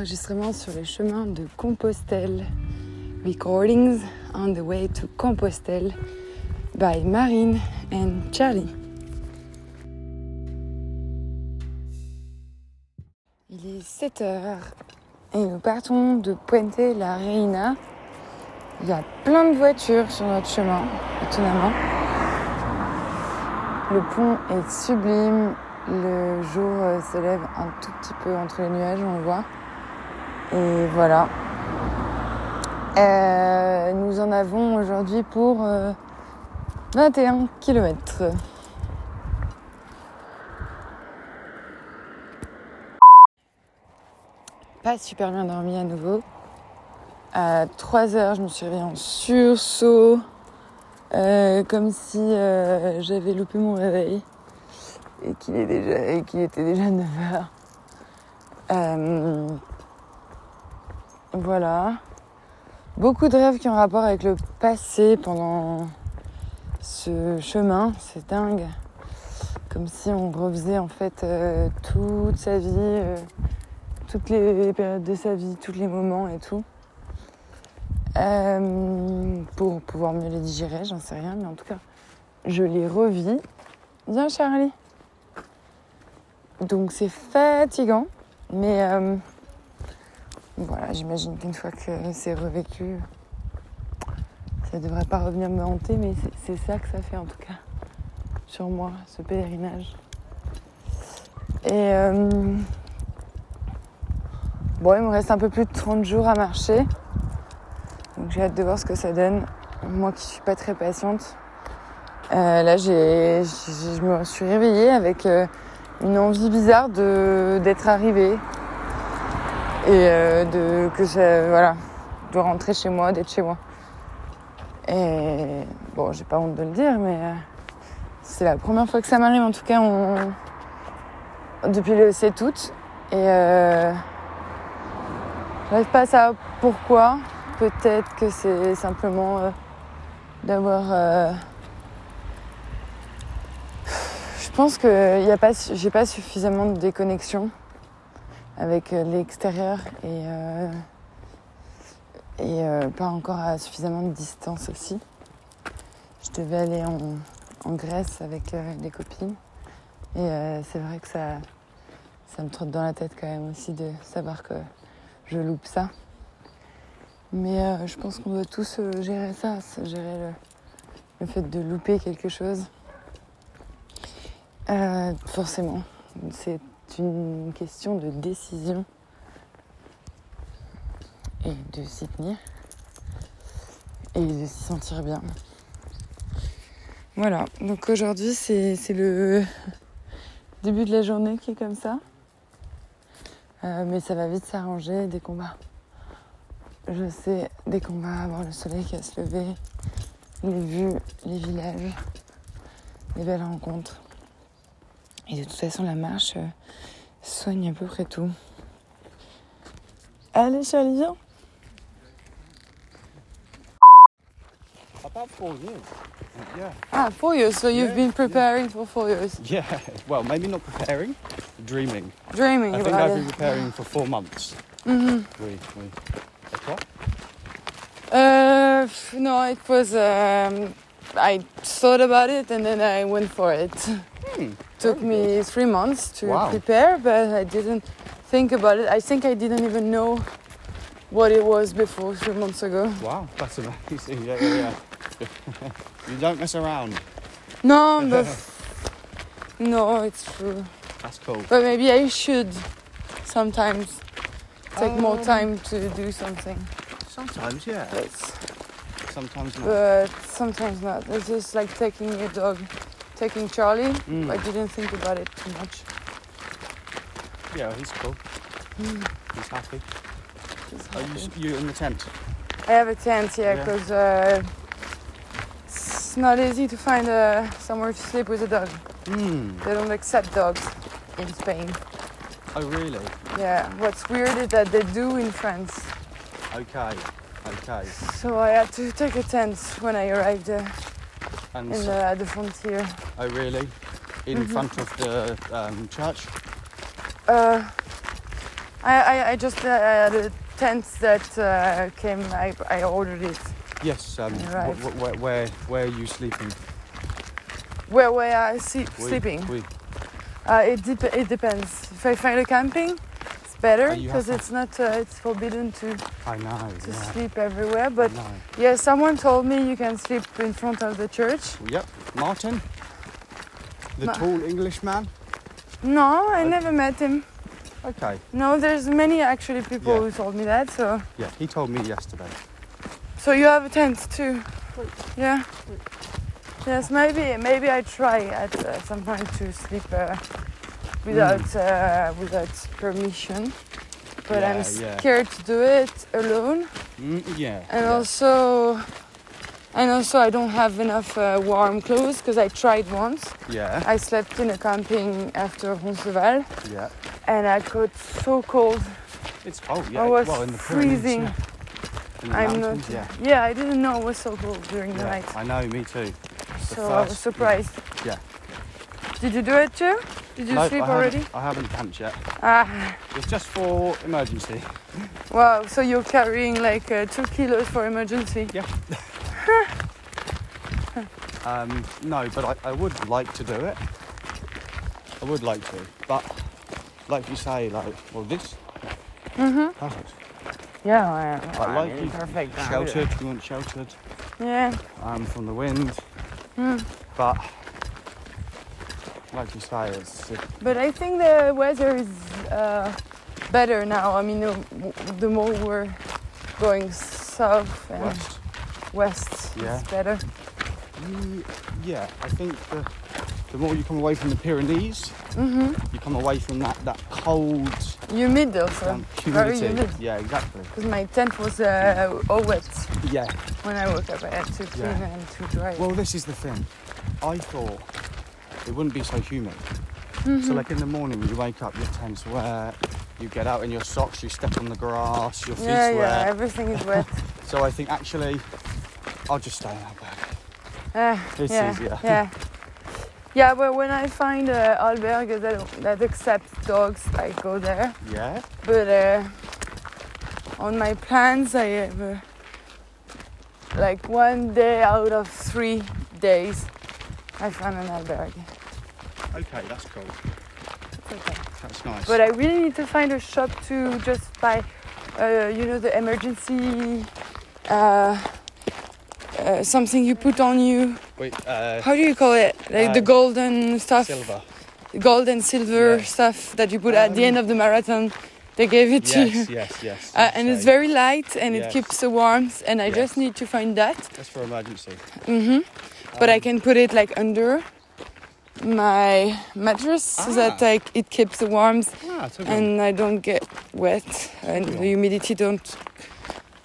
enregistrement sur les chemins de Compostelle. Recordings on the way to Compostelle by Marine and Charlie. Il est 7 heures et nous partons de Puente la Reina. Il y a plein de voitures sur notre chemin, étonnamment. Le pont est sublime, le jour euh, se lève un tout petit peu entre les nuages, on le voit. Et voilà. Euh, nous en avons aujourd'hui pour euh, 21 km. Pas super bien dormi à nouveau. À 3 heures, je me suis réveillée en sursaut, euh, comme si euh, j'avais loupé mon réveil et qu'il était déjà 9 heures. Voilà. Beaucoup de rêves qui ont rapport avec le passé pendant ce chemin, c'est dingue. Comme si on refaisait en fait euh, toute sa vie, euh, toutes les périodes de sa vie, tous les moments et tout. Euh, pour pouvoir mieux les digérer, j'en sais rien, mais en tout cas, je les revis. Viens Charlie. Donc c'est fatigant, mais voilà, j'imagine qu'une fois que c'est revécu, ça devrait pas revenir me hanter, mais c'est- ça que ça fait en tout cas sur moi, ce pèlerinage. Et euh, bon, il me reste un peu plus de 30 jours à marcher, donc j'ai hâte de voir ce que ça donne. Moi qui suis pas très patiente, euh, là j'ai, je me suis réveillée avec euh, une envie bizarre d'être arrivée et euh, de que ça, voilà, de rentrer chez moi, d'être chez moi. Et bon, j'ai pas honte de le dire, mais euh, c'est la première fois que ça m'arrive. En tout cas, on... depuis le 7 août. Et euh... j'arrive pas à savoir pourquoi. Peut-être que c'est simplement euh, d'avoir. euh, Je pense que y a pas, j'ai pas suffisamment de déconnexion avec euh, l'extérieur et, euh, et euh, pas encore à suffisamment de distance aussi. Je devais aller en, Grèce avec des copines et c'est vrai que ça, ça me trotte dans la tête quand même aussi de savoir que je loupe ça. Mais je pense qu'on doit tous gérer ça, gérer le, le fait de louper quelque chose. Forcément, c'est une question de décision et de s'y tenir et de s'y sentir bien. Voilà, donc aujourd'hui c'est le début de la journée qui est comme ça. Euh, mais ça va vite s'arranger dès qu'on va. Je sais, dès qu'on va avoir le soleil qui va se lever, les vues, les villages, les belles rencontres. Et de toute façon, la marche euh, soigne à peu près tout. Allez, Charlie, viens. About four years. Yeah. Ah, four years. So you've Yeah, been preparing for four years, Yeah. Well, maybe not preparing, dreaming. dreaming I think I've been preparing for four months. Mhm. Oui, oui. Uh, no, it was. Um, I thought about it and then I went for it. Hmm. Took me three months to Wow. prepare, but I didn't think about it. I think I didn't even know what it was before three months ago. Wow, that's amazing. Yeah, yeah, yeah. you don't mess around. No, but no, it's true. That's cool. But maybe I should sometimes take more Um, time to do something. Sometimes, yeah. But, Sometimes not. but sometimes not. It's just like taking your dog, taking Charlie. Mm. I didn't think about it too much. Yeah, he's cool. Mm, He's happy. Are happy. you, you in the tent? I have a tent, yeah, Yeah. because uh, it's not easy to find uh, somewhere to sleep with a dog. Hmm. They don't accept dogs in Spain. Oh, really? Yeah, what's weird is that they do in France. Okay. Okay. So I had to take a tent when I arrived uh, And in the, at the frontier. oh, really? In Mhm. front of the um, church? Uh, I, I, I just uh, had a tent that uh, came. I, I ordered it. Yes. Um, Right. wh- wh- where, where where are you sleeping? Where where I see, Oui, sleeping? oui. Uh, it dep- it depends. If I find a camping, better Oh, you have because to- it's not uh, it's forbidden to, I know. to yeah. sleep everywhere. But yeah, someone told me you can sleep in front of the church. Yep. Martin, the Ma- tall Englishman. No, I Okay. never met him. Okay. No, there's many actually people Yeah. who told me that. So Yeah, he told me yesterday. so you have a tent too. Yeah. Yes, maybe maybe I try at uh, some point to sleep uh, without uh, without permission, but I'm Yeah, yeah. scared to do it alone. Mm, yeah. And yeah. also, and also I don't have enough uh, warm clothes because I tried once. Yeah. I slept in a camping after Roncesvalles Yeah. and I got so cold. It's cold. Yeah. I was well, in the freezing. yeah. In the I'm not. Yeah. Yeah, I didn't know it was so cold during the night. I know. Me too. The So I was first- surprised. Yeah. Did you do it too? Did you Nope, sleep I haven't- already? I haven't camped yet. Ah, It's just for emergency. wow. So you're carrying like uh, two kilos for emergency. Yeah. um, no, but I, I would like to do it. I would like to, but like you say, like well, this Mhm. perfect. Yeah, I, I like you. perfect. Sheltered. You want sheltered Yeah. um, from the wind, Mm. but like you say, it's it, But I think the weather is uh, better now. I mean, the, the more we're going south and west. west, Yeah. it's better. Ye- Yeah, I think the the more you come away from the Pyrenees, hmm you come away from that that cold Humid also, um, very humid. Yeah, exactly. because my tent was uh, all wet Yeah. when I woke up. I had to clean Yeah. and to dry. Well, this is the thing. I thought it wouldn't be so humid. Mhm. So, like in the morning, you wake up, your tent's wet. You get out in your socks, you step on the grass, your feet's yeah, yeah, everything is wet. So I think actually, I'll just stay out back. Uh, It's yeah, easier. yeah. Yeah, but when I find uh, albergue that, that accepts dogs, I go there. Yeah. But uh, on my plans, I have uh, like one day out of three days, I found an albergue. Okay, that's cool. Okay. That's nice. But I really need to find a shop to just buy, uh, you know, the emergency. Uh, uh, something you put on you. Wait, uh, How do you call it? Like the Uh, golden stuff, silver. gold and silver Yeah. stuff that you put at the Um, end of the marathon. They gave it to you. Yes, yes, yes. Uh, and it's very light and it keeps the warmth and I Yes. just need to find that. That's for emergency. hmm But I can put it like under my mattress so that Ah. like it keeps the warmth Ah, okay. and I don't get wet and the humidity don't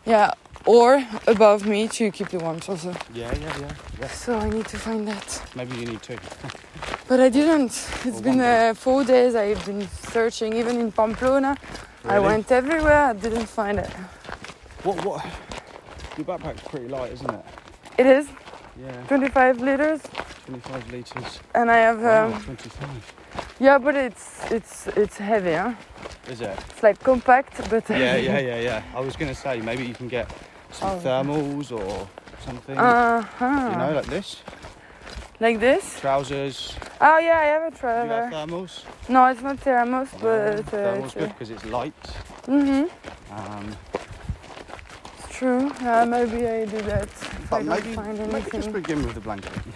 yeah or above me to keep the warmth also. Yeah, yeah, yeah, yeah. So I need to find that. Maybe you need two. But I didn't. It's Or been day. uh, four days I've been searching even in Pamplona. I went everywhere, I didn't find it. What? What? Your backpack's pretty light, isn't it? It is Yeah. 25 liters 25 litres. and I have Wow, um, 25. yeah but it's it's it's heavy huh? Is it? It's like compact but Yeah, yeah, yeah, yeah. I was going to say maybe you can get some Oh. thermals or something. uh-huh. You know, like this. like this? Trousers. Oh yeah, I have a Do you have thermals? No, it's not thermos, but uh, thermals it's, good because it's light. mm-hmm. Um, true. Yeah, maybe I do that if but I don't maybe, maybe just begin with the blanket.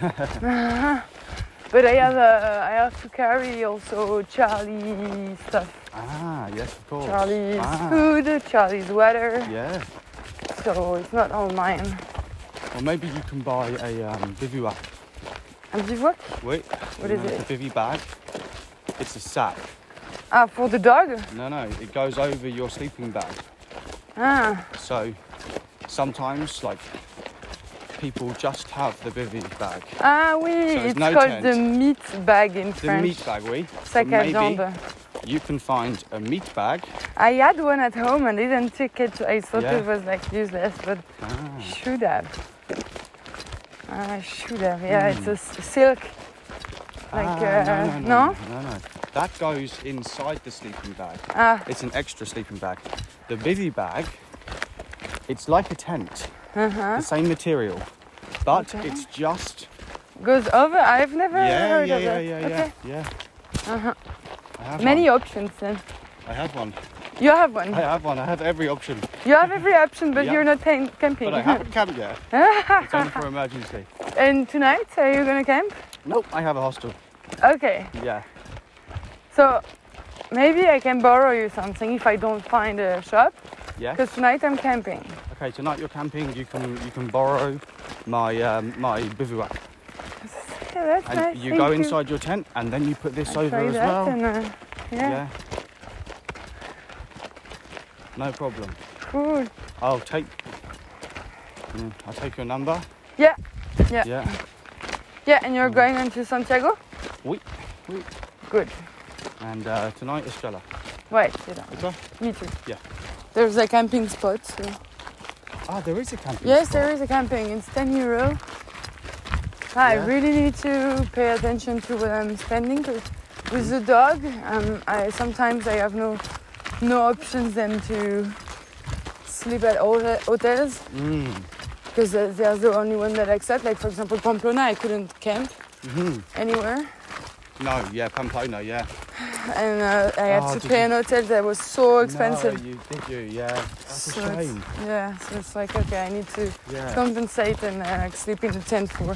but I have uh, I have to carry also Charlie stuff. ah, yes, of course. Charlie's Ah, food, Charlie's water. Yeah. So it's not all mine. Or maybe you can buy a um, bivouac. And bivouac? Wait. What is it? A bivy bag. It's a sack. Ah, for the dog? No, no, it goes over your sleeping bag. Ah, So sometimes, like, people just have the bivy bag. ah oui, there's it's no called tent. the meat bag in The French. meat bag, oui. Sac à maybe you can find a meat bag. I had one at home and didn't take it. I thought Yeah. it was like useless, but Ah, should have. I should have. Yeah, it's a silk. Like, Ah, uh, no, no, no? no, no, no. That goes inside the sleeping bag. Ah, It's an extra sleeping bag. The bivy bag, it's like a tent, uh-huh. the same material, but Okay. it's just Goes over. I've never yeah, heard yeah, of yeah, that. yeah, okay. yeah, yeah. Uh-huh. Many one. options then. I have one. You have one. I have one. I have every option, You have every option, but Yeah. you're not cam- camping. but I haven't camped yet. It's only for emergency. and tonight, are you gonna camp? Nope, I have a hostel. Okay. Yeah. So maybe I can borrow you something if I don't find a shop. Yeah. Because tonight I'm camping. Okay, tonight you're camping. You can you can borrow my um, my bivouac, Yeah, that's and nice. you thank go inside your tent, and then you put this over as well. and, uh, yeah, yeah. No problem. cool. I'll take. Mm, I'll take your number. Yeah, yeah. Yeah. Yeah, and you're going on to Santiago? Oui, oui. Good. And uh, tonight. Right, c'est là. Et toi? Me too. Yeah. There's a camping spot. So. Ah, there is a camping. Yes, spot. there is a camping. It's 10 euro. I Yeah. really need to pay attention to what I'm spending 'cause with the dog. Um, I sometimes I have no no options than to sleep at hotel- hotels Mm. Because they're the only one that accept. Like for example, Pamplona, I couldn't camp hmm anywhere, No, yeah, Pamplona, yeah. and uh, I had Oh, to pay you- an hotel that was so expensive. No, you did you? Yeah. That's So it's- shame. Yeah, so it's like okay, I need to Yeah. compensate and uh, like sleep in the tent for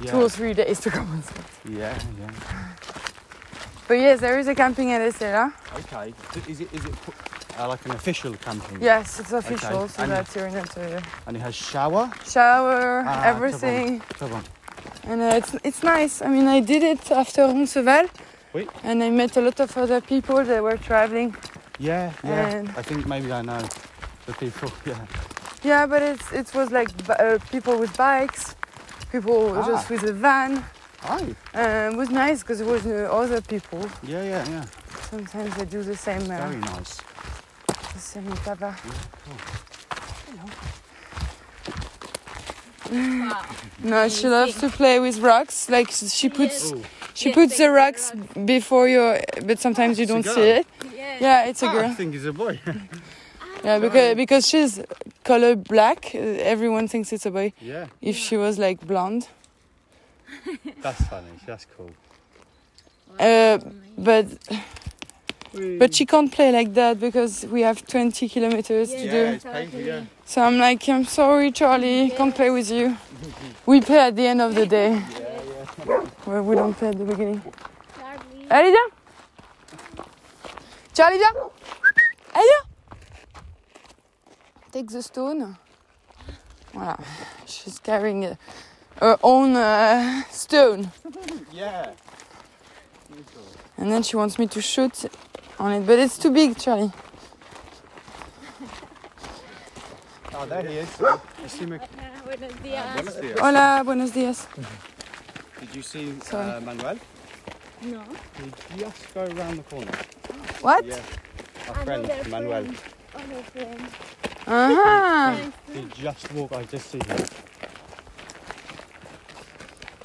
yeah. two or three days to compensate. Yeah, yeah. But yes, there is a camping at Estella. Okay. Is it is it uh, like an official camping? Yes, it's official, Okay, so and- that you're not uh, And it has shower. shower, Ah, everything, Très bon. and uh, it's it's nice. I mean, I did it after Roncesvalles, Oui. and I met a lot of other people that were traveling. Yeah, yeah. And- I think maybe I know the people. Yeah. Yeah, but it's it was like uh, people with bikes, people Ah. just with a van. Oh. Uh, it was nice because it was uh, other people. Yeah, yeah, yeah. Sometimes they do the same. Uh, Very nice. The same tapa. Wow. No, she loves to play with rocks. Like she puts she Yes, puts the like the rocks before you, but sometimes you don't see it. Yeah. Yeah, it's a girl. I think it's a boy. Yeah, because because she's color black, everyone thinks it's a boy. yeah. If she was like blonde, That's funny. That's cool. uh, but but she can't play like that because we have 20 kilometers to Yeah. Yeah, do. it's painful. Yeah. So I'm like, I'm sorry, Charlie, can't play with you. We play at the end of the day. Well, we don't play at the beginning. Charlie. Allez, viens Charlie, viens Allez, viens Take the stone. Voilà. She's carrying uh, her own uh, stone. Yeah. And then she wants me to shoot on it. But it's too big, Charlie. Oh, there he is. You see me? Buenos días. Buenos dias. Hola, buenos días. Did you see uh, Manuel? No. He just go around the corner. What? Yeah. Our friend Another Manuel. friend. Other friend. Uh-huh. He just walked. I just see him.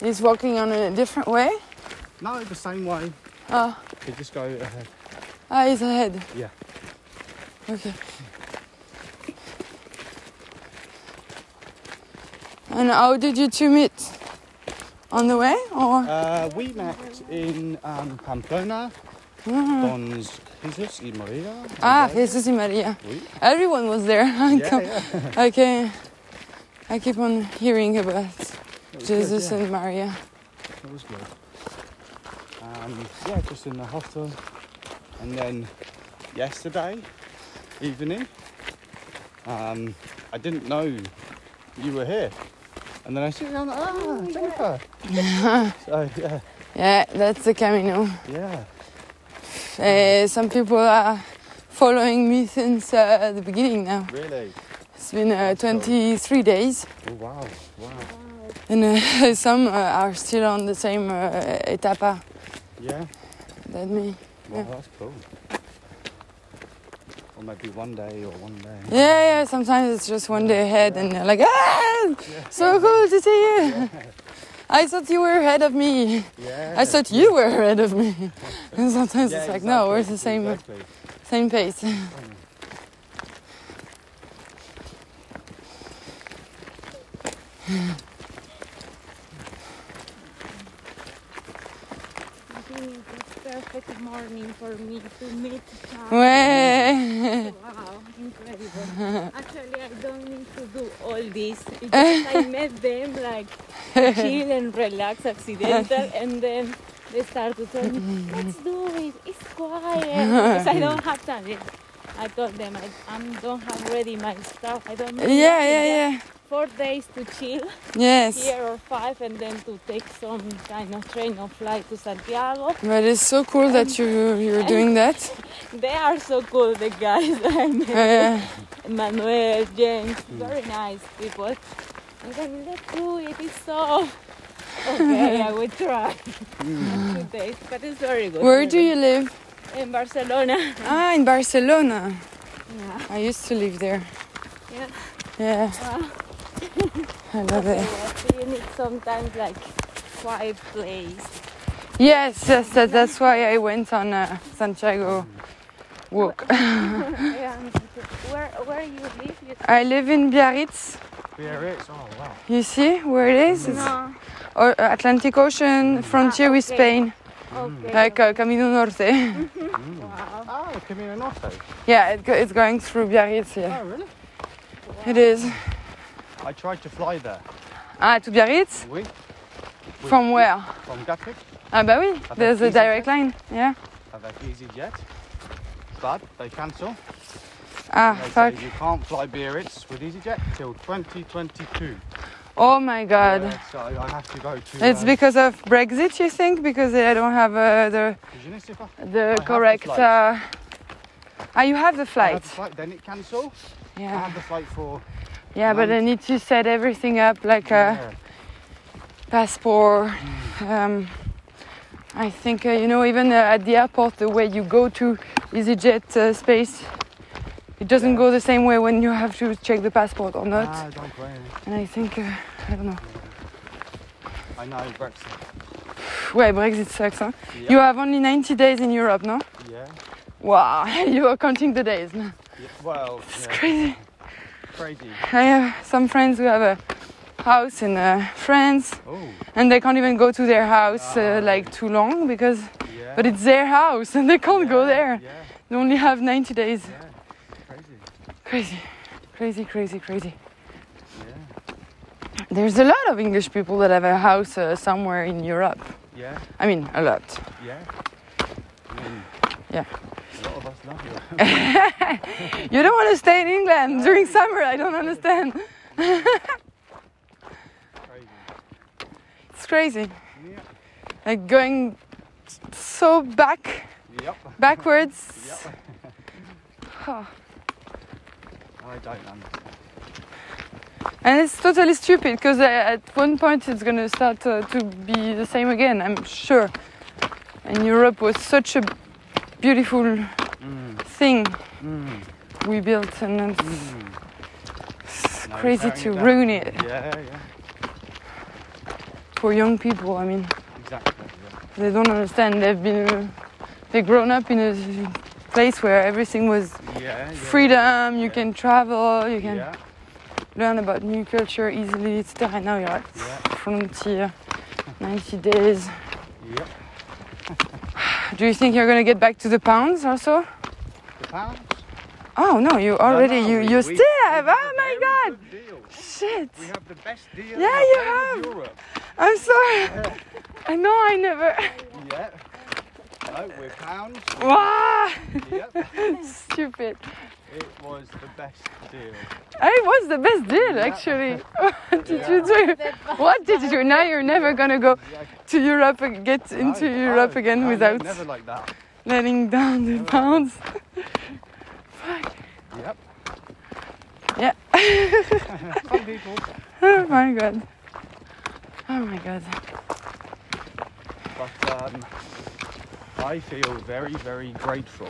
He's walking on a different way. No, the same way. Oh, He just go ahead. Ah, he's ahead. Yeah. Okay. And how did you two meet? On the way or? Uh, we met in um, Pamplona. Mhm. Dons Jesus y Maria. Ah, Jesus y Maria. Oui. Everyone was there. I Yeah, yeah. I can, I keep on hearing about Jesus good, and Maria. yeah. It was good. Um, yeah, just in the hostel. And then yesterday evening, um, I didn't know you were here. And then I see you, I'm like, ah, Jennifer. so, yeah, Yeah, that's the Camino. yeah. Uh, some people are following me since uh, the beginning now. Really? It's been uh, That's cool. 23 days, Oh, wow, wow. and uh, some uh, are still on the same uh, etapa Yeah, that me. Wow, that's cool. Or maybe one day or one day. Yeah, yeah. Sometimes it's just one day ahead, and they're like, ah, so cool to see you. I thought you were ahead of me. Yeah. I thought you were ahead of me. And sometimes Yeah, it's like, no, we're the same Exactly. same pace. I think it's perfect morning for me to meet Charlie. Ouais. Wow, incredible. Actually, I don't need to do all this. I met them like chill and relax, accidental, and then they start to tell me, let's do it. It's quiet. Because I don't have time. I told them I I'm, don't have ready my stuff. I don't know. Yeah, yeah, yeah. Four days to chill Yes. here or five, and then to take some kind of train or flight to Santiago. But it's so cool that you you're doing that. They are so cool, the guys I met. Uh, Manuel, James, very nice people. And then let's do it. It's so okay. I will try two days, but it's very good. where do you live? In Barcelona. Ah, in Barcelona. Yeah. I used to live there. Yeah. Yeah, Wow. I love Okay, it. yeah, so you need sometimes like quiet place. Yes, yes, that, that's why I went on a Santiago walk. yeah. Where where you live? You I live in Biarritz. Biarritz. Oh wow. You see where it is? No. o- Atlantic Ocean mm. frontier with ah, okay. Spain, Okay. like uh, Camino Norte. Mm. wow. Oh, Camino Norte. yeah, it go, it's going through Biarritz. Yeah, Oh really? it is. I tried to fly there. Ah, to Biarritz? Oui. From where? From Gatwick Ah, bah oui, there's a direct line. Yeah. avec EasyJet. But they cancel. Ah, They fuck. you can't fly Biarritz with EasyJet till 2022. Oh my god. Yeah, so I have to go to. It's uh, because of Brexit, you think? Because they don't have uh, the Je ne sais the the correct. flight. Uh... Ah, you have the I flight. have the flight, then it cancel. Yeah, I have the flight for. Yeah, but I need to set everything up like a yeah. passport. Um, I think uh, you know even uh, at the airport the way you go to EasyJet uh, space, it doesn't Yeah. go the same way when you have to check the passport or not. Ah, don't worry. And I think uh, I don't know. I know Brexit. Ouais, Brexit sucks. Huh? Yeah. You have only 90 days in Europe, no? yeah. Wow, you are counting the days. yeah. Well, It's yeah, crazy. Crazy. I have some friends who have a house in uh, France, Oh, and they can't even go to their house Ah, uh, like too long because, yeah. but it's their house and they can't go there. Yeah, They only have 90 days. yeah. Crazy. Crazy, crazy, crazy, crazy. Yeah. There's a lot of English people that have a house uh, somewhere in Europe. Yeah. I mean, a lot. Yeah. Mean, Yeah. A lot of us love you. You don't want to stay in England during summer. I don't understand. crazy. It's crazy. Yeah. Like going so back, Yep. backwards. Yep. Oh. I don't understand. And it's totally stupid because at one point it's gonna start uh, to be the same again. I'm sure. And Europe was such a beautiful Mm. thing Mm. we built, and it's, Mm. it's crazy to it ruin it Yeah, yeah. for young people. I mean, Exactly. Yeah. they don't understand. They've been uh, they've grown up in a place where everything was Yeah, freedom. You can travel. You can learn about new culture easily, etc. And now you're at Yeah. frontier, 90 days. Yep. Do you think you're gonna get back to the pounds also? The pounds? Oh no, you already No, no, you we- you still we have. Oh my god! Shit! We have the best deal. Yeah, in you have. Europe. I'm sorry. I know I never. Yeah. No, we're pounds. Wow! yep. Stupid. It was the best deal. It was the best deal actually. what did you do? What did you do? Now you're never gonna go to Europe and get into No, Europe no, again no, without Never like that. letting down the pounds. Yep. Yeah. Some people. Oh my god. Oh my god. But um, I feel very, very grateful.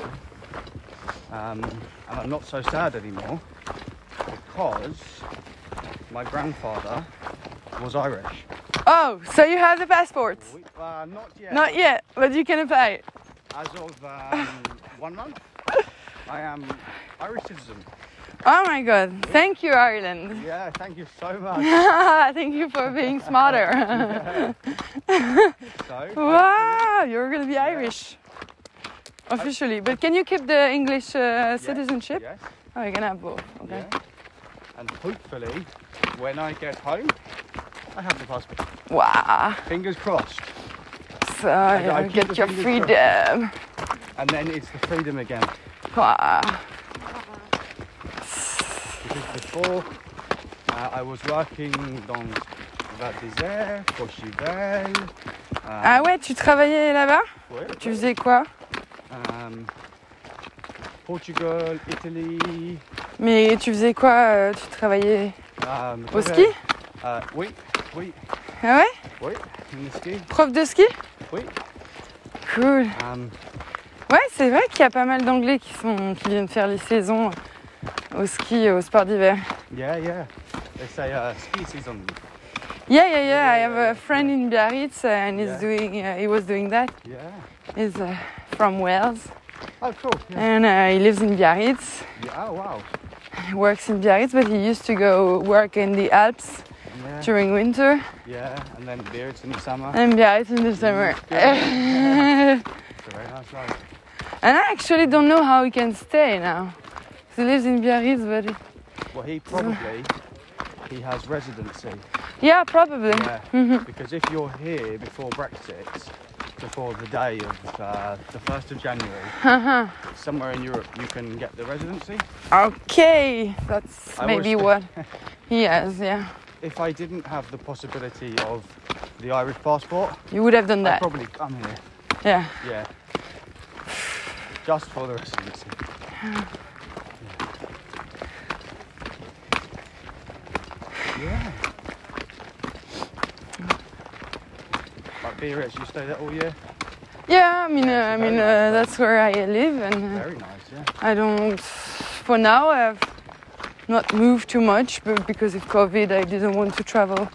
Um, and I'm not so sad anymore because my grandfather was Irish. Oh, so you have the passport? We, uh, not yet. Not yet, but you can apply. As of um, one month, I am Irish citizen. Oh my god, thank you, Ireland. Yeah, thank you so much. thank you for being smarter. So, wow, you're gonna be Irish. Officially, but can you keep the English uh, citizenship? yes, Oh, you can have both. Okay. yeah. And hopefully, when I get home, I have the passport. Wow. Fingers crossed. So I you keep get your freedom. And then it's the freedom again. Wow. Before, uh, I was working dans Courchevel. Um, Ah ouais, tu travaillais là-bas? Ouais, Tu faisais quoi? Um, Portugal, Italy. Mais tu faisais quoi euh, Tu travaillais Um, au ski? Uh, Oui, oui, Ah ouais? Oui, in the ski. Prof de ski? Oui. Cool. Um, Ouais, c'est vrai qu'il y a pas mal d'anglais qui, sont, qui viennent faire les saisons au ski, au sport d'hiver. yeah, yeah. They say uh, ski season. Yeah, yeah, yeah. I have a friend in Biarritz uh, and he's Yeah. doing, uh, he was doing that. Yeah. He's uh, from Wales Oh, cool. Yeah. and uh, he lives in Biarritz. yeah. Oh, wow. He works in Biarritz, but he used to go work in the Alps Yeah. during winter Yeah, and then Biarritz in the summer. and Biarritz in the summer. and It's a very nice life. I actually don't know how he can stay now. He lives in Biarritz, but Well, he probably he has residency. yeah, probably. Yeah. Mhm. Because if you're here before Brexit, before the day of uh, the first of January, Uh-huh. somewhere in Europe you can get the residency. Okay, that's I maybe what he has. Yeah, If I didn't have the possibility of the Irish passport, you would have done that. I'd probably come here. Yeah. Yeah. Just for the residency. Yeah. Biarritz, you stay there all year? Yeah, I mean, uh, I mean, uh, nice that's where I live, and uh, Very nice, yeah. I don't. For now, I've not moved too much, but because of COVID, I didn't want to travel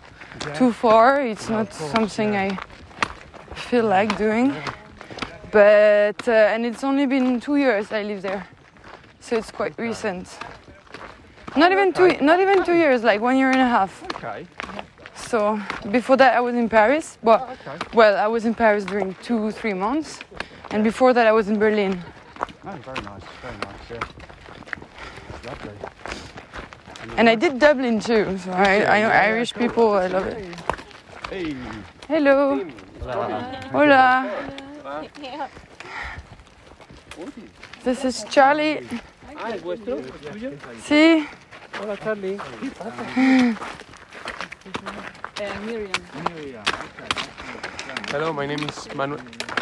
yeah. too far. It's No, not course, something yeah. I feel like doing. But uh, and it's only been two years I live there, so it's quite recent. Not even two, not even two years, like one year and a half. Okay. So before that, I was in Paris. Well, Okay. well, I was in Paris during two, three months, and before that, I was in Berlin. No, very nice, very nice, yeah. It's lovely. And I did Dublin too. So I, I know Yeah, Irish cool. people. I love it. Hey. Hello. Hola. Hola. Yeah. This is Charlie. Ah, ¿es vuestro? ¿Es tuyo? Sí. Hola, Charlie. Uh, Miriam. Hello, my name is Manuel.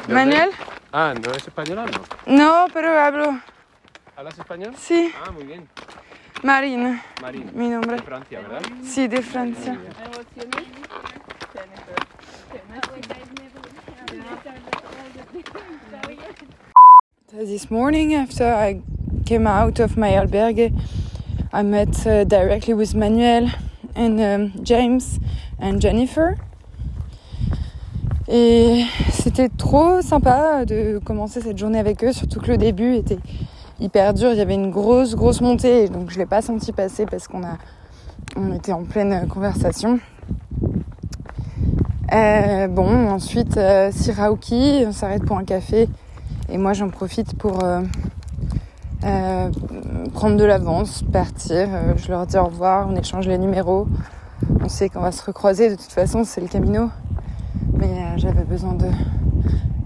Manuel. Ah, ¿no es española no? No, pero hablo. ¿Hablas español? Sí. Ah, muy bien. Marine. Marín. Mi nombre. De Francia, ¿verdad? Sí, de Francia. And what's your name? Jennifer. This morning, after I came out of my albergue, I met uh, directly with Manuel and um, James and Jennifer. Et c'était trop sympa de commencer cette journée avec eux, surtout que le début était hyper dur. Il y avait une grosse, grosse montée, donc je l'ai pas senti passer parce qu'on a, on était en pleine conversation. Euh, bon, ensuite, euh, on s'arrête pour un café. Et moi, j'en profite pour euh, euh, prendre de l'avance, partir. Euh, je leur dis au revoir, on échange les numéros. On sait qu'on va se recroiser. De toute façon, c'est le Camino. Mais euh, j'avais besoin de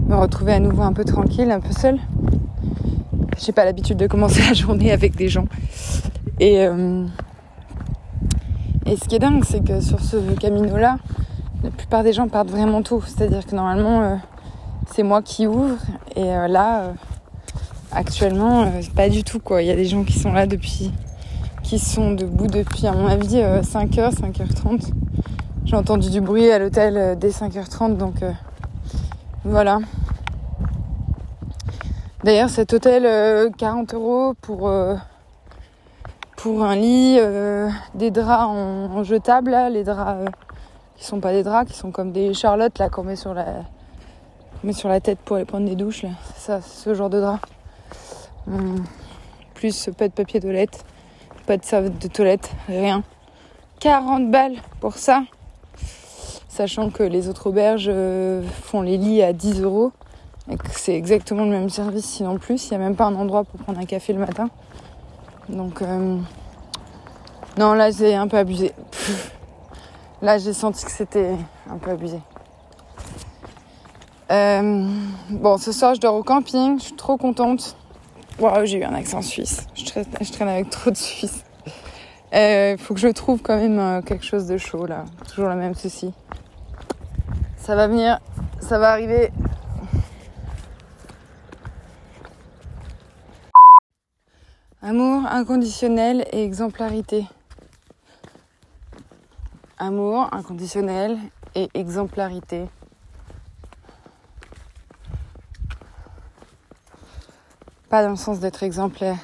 me retrouver à nouveau un peu tranquille, un peu seule. J'ai pas l'habitude de commencer la journée avec des gens. Et, et ce qui est dingue, c'est que sur ce Camino-là, la plupart des gens partent vraiment tôt. C'est-à-dire que normalement, c'est moi qui ouvre. Et là, actuellement, euh, pas du tout quoi. Il y a des gens qui sont là depuis, qui sont debout depuis, à mon avis, 5h, 5h30. J'ai entendu du bruit à l'hôtel euh, dès 5h30, donc euh, voilà. D'ailleurs, cet hôtel, euh, 40 euros pour, euh, pour un lit, euh, des draps en, jetable, les draps, euh, qui sont pas des draps, qui sont comme des charlottes là qu'on met sur la, met sur la tête pour aller prendre des douches là. Ça, ce genre de drap. Hum, Plus pas de papier toilette, pas de serviette de toilette, rien. 40 balles pour ça. Sachant que les autres auberges euh, font les lits à 10 euros. Et que c'est exactement le même service, sinon plus. Il n'y a même pas un endroit pour prendre un café le matin. Donc, euh, non, là, j'ai un peu abusé. Là, j'ai senti que c'était un peu abusé. Euh, bon, ce soir, je dors au camping. Je suis trop contente. Waouh, j'ai eu un accent suisse. Je traîne, avec trop de Suisses. Il faut que je trouve quand même euh, quelque chose de chaud, là. Toujours le même souci. Ça va venir. Ça va arriver. Amour inconditionnel et exemplarité. Amour inconditionnel et exemplarité. Dans le sens d'être exemplaire,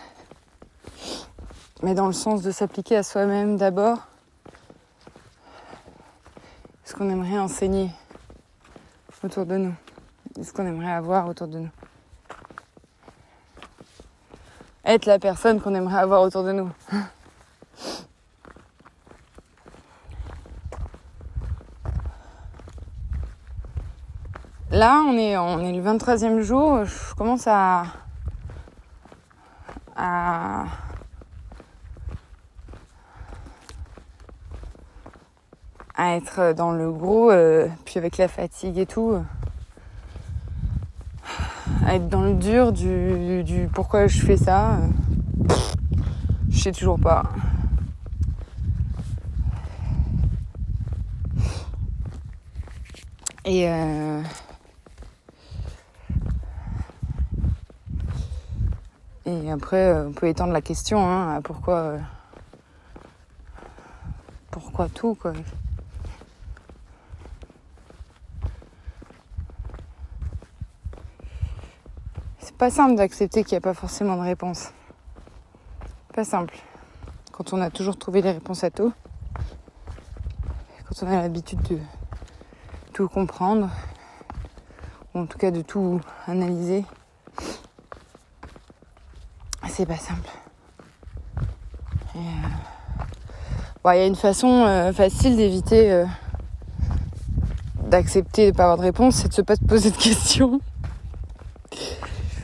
mais dans le sens de s'appliquer à soi-même d'abord ce qu'on aimerait enseigner autour de nous, ce qu'on aimerait avoir autour de nous. Être la personne qu'on aimerait avoir autour de nous. Là, on est, on est le 23e jour. Je commence à. À. à être dans le gros, euh, puis avec la fatigue et tout, euh, à être dans le dur du, du pourquoi je fais ça. euh, je sais toujours pas. Et et après, euh, on peut étendre la question hein, à pourquoi euh, pourquoi tout quoi. C'est pas simple d'accepter qu'il n'y a pas forcément de réponse. Pas simple. Quand on a toujours trouvé les réponses à tout. Quand on a l'habitude de tout comprendre. Ou en tout cas de tout analyser. C'est pas simple. Euh, bon, il y a une façon euh, facile d'éviter euh, d'accepter de ne pas avoir de réponse, c'est de ne pas se poser de questions.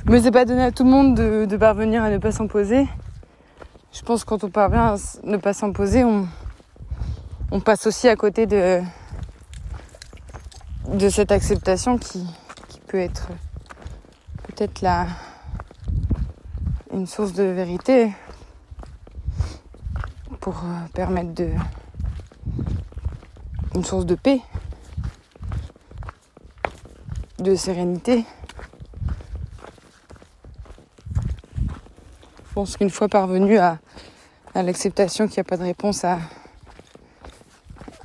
Mais c'est pas donné à tout le monde de, parvenir à ne pas s'en poser. Je pense que quand on parvient à ne pas s'en poser, on, on passe aussi à côté de, de cette acceptation qui peut être peut-être la, une source de vérité pour euh, permettre de une source de paix, de sérénité. Je pense qu'une fois parvenu à, l'acceptation qu'il n'y a pas de réponse à,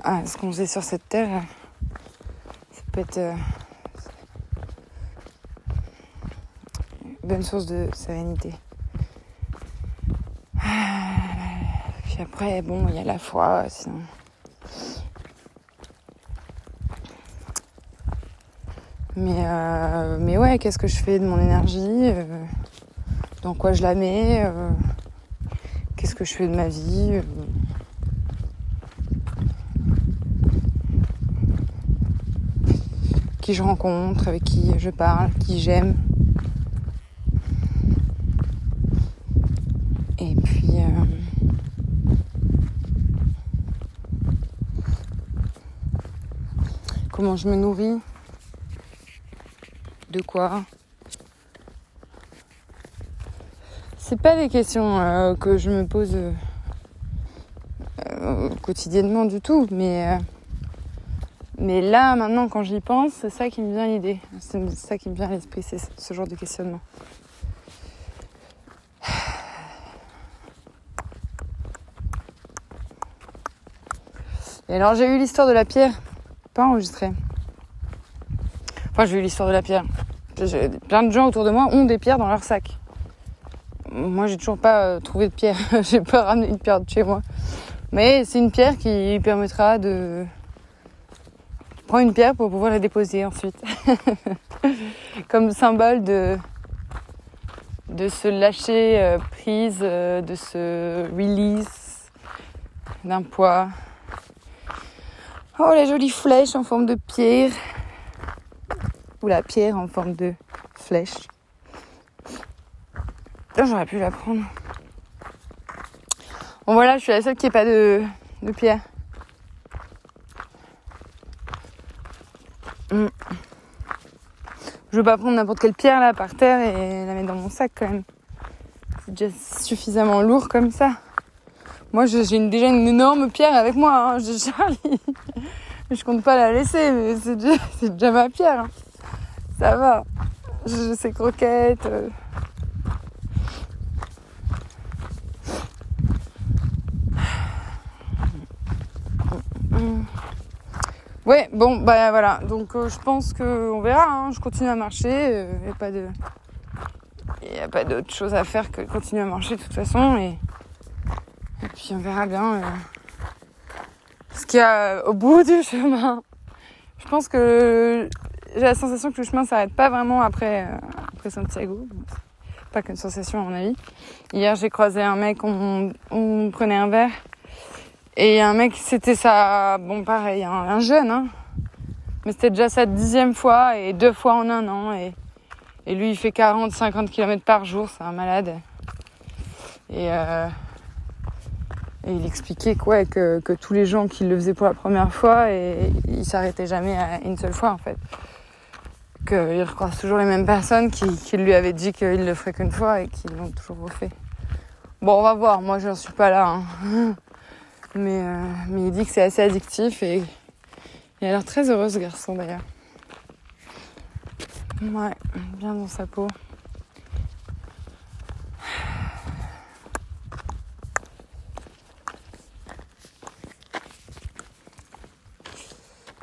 à ce qu'on faisait sur cette terre, ça peut être euh, une bonne source de sérénité. Puis après, bon, il y a la foi, sinon. Mais, euh, mais ouais, qu'est-ce que je fais de mon énergie euh, Dans quoi je la mets euh, Qu'est-ce que je fais de ma vie Qui je rencontre, avec qui je parle, qui j'aime. Et puis. euh, comment je me nourris De quoi C'est pas des questions euh, que je me pose euh, euh, quotidiennement du tout, mais. mais là, maintenant, quand j'y pense, c'est ça qui me vient l'idée. C'est ça qui me vient à l'esprit, c'est ce genre de questionnement. Et alors j'ai eu l'histoire de la pierre, pas enregistrée. Enfin j'ai eu l'histoire de la pierre. Plein de gens autour de moi ont des pierres dans leur sac. Moi j'ai toujours pas euh, trouvé de pierre. j'ai pas ramené une pierre de chez moi. Mais c'est une pierre qui permettra de prends une pierre pour pouvoir la déposer ensuite. Comme symbole de, de se lâcher euh, prise, euh, de se release d'un poids. Oh, la jolie flèche en forme de pierre. Ou la pierre en forme de flèche. Oh, J'aurais pu la prendre. Bon voilà, je suis la seule qui n'ait pas de, pierre. Mm. Je veux pas prendre n'importe quelle pierre là par terre et la mettre dans mon sac quand même. C'est déjà suffisamment lourd comme ça. Moi j'ai déjà une énorme pierre avec moi, hein, Charlie. Je compte pas la laisser, mais c'est déjà, ma pierre. hein. Ça va. Je sais croquettes. euh. Ouais, bon, bah voilà. Donc euh, je pense qu'on verra. hein. Je continue à marcher. Il n'y a pas de. D'autre chose à faire que continuer à marcher de toute façon. Et puis on verra bien euh, ce qu'il y a euh, au bout du chemin. Je pense que j'ai la sensation que le chemin s'arrête pas vraiment après, euh, après Santiago. Pas qu'une sensation à mon avis. Hier j'ai croisé un mec, on, on prenait un verre. Et un mec, c'était sa... Bon, pareil, un, un jeune, hein. Mais c'était déjà sa dixième fois et deux fois en un an. Et, et lui, il fait 40, 50 km par jour, c'est un malade. Et, euh, et il expliquait que, que tous les gens qui le faisaient pour la première fois, et il s'arrêtait jamais à une seule fois, en fait. Qu'il recroise toujours les mêmes personnes qui, lui avaient dit qu'il le ferait qu'une fois et qui l'ont toujours refait. Bon, on va voir, moi, j'en suis pas là. hein. Mais, euh, mais il dit que c'est assez addictif et il a l'air très heureux ce garçon d'ailleurs. Ouais, bien dans sa peau.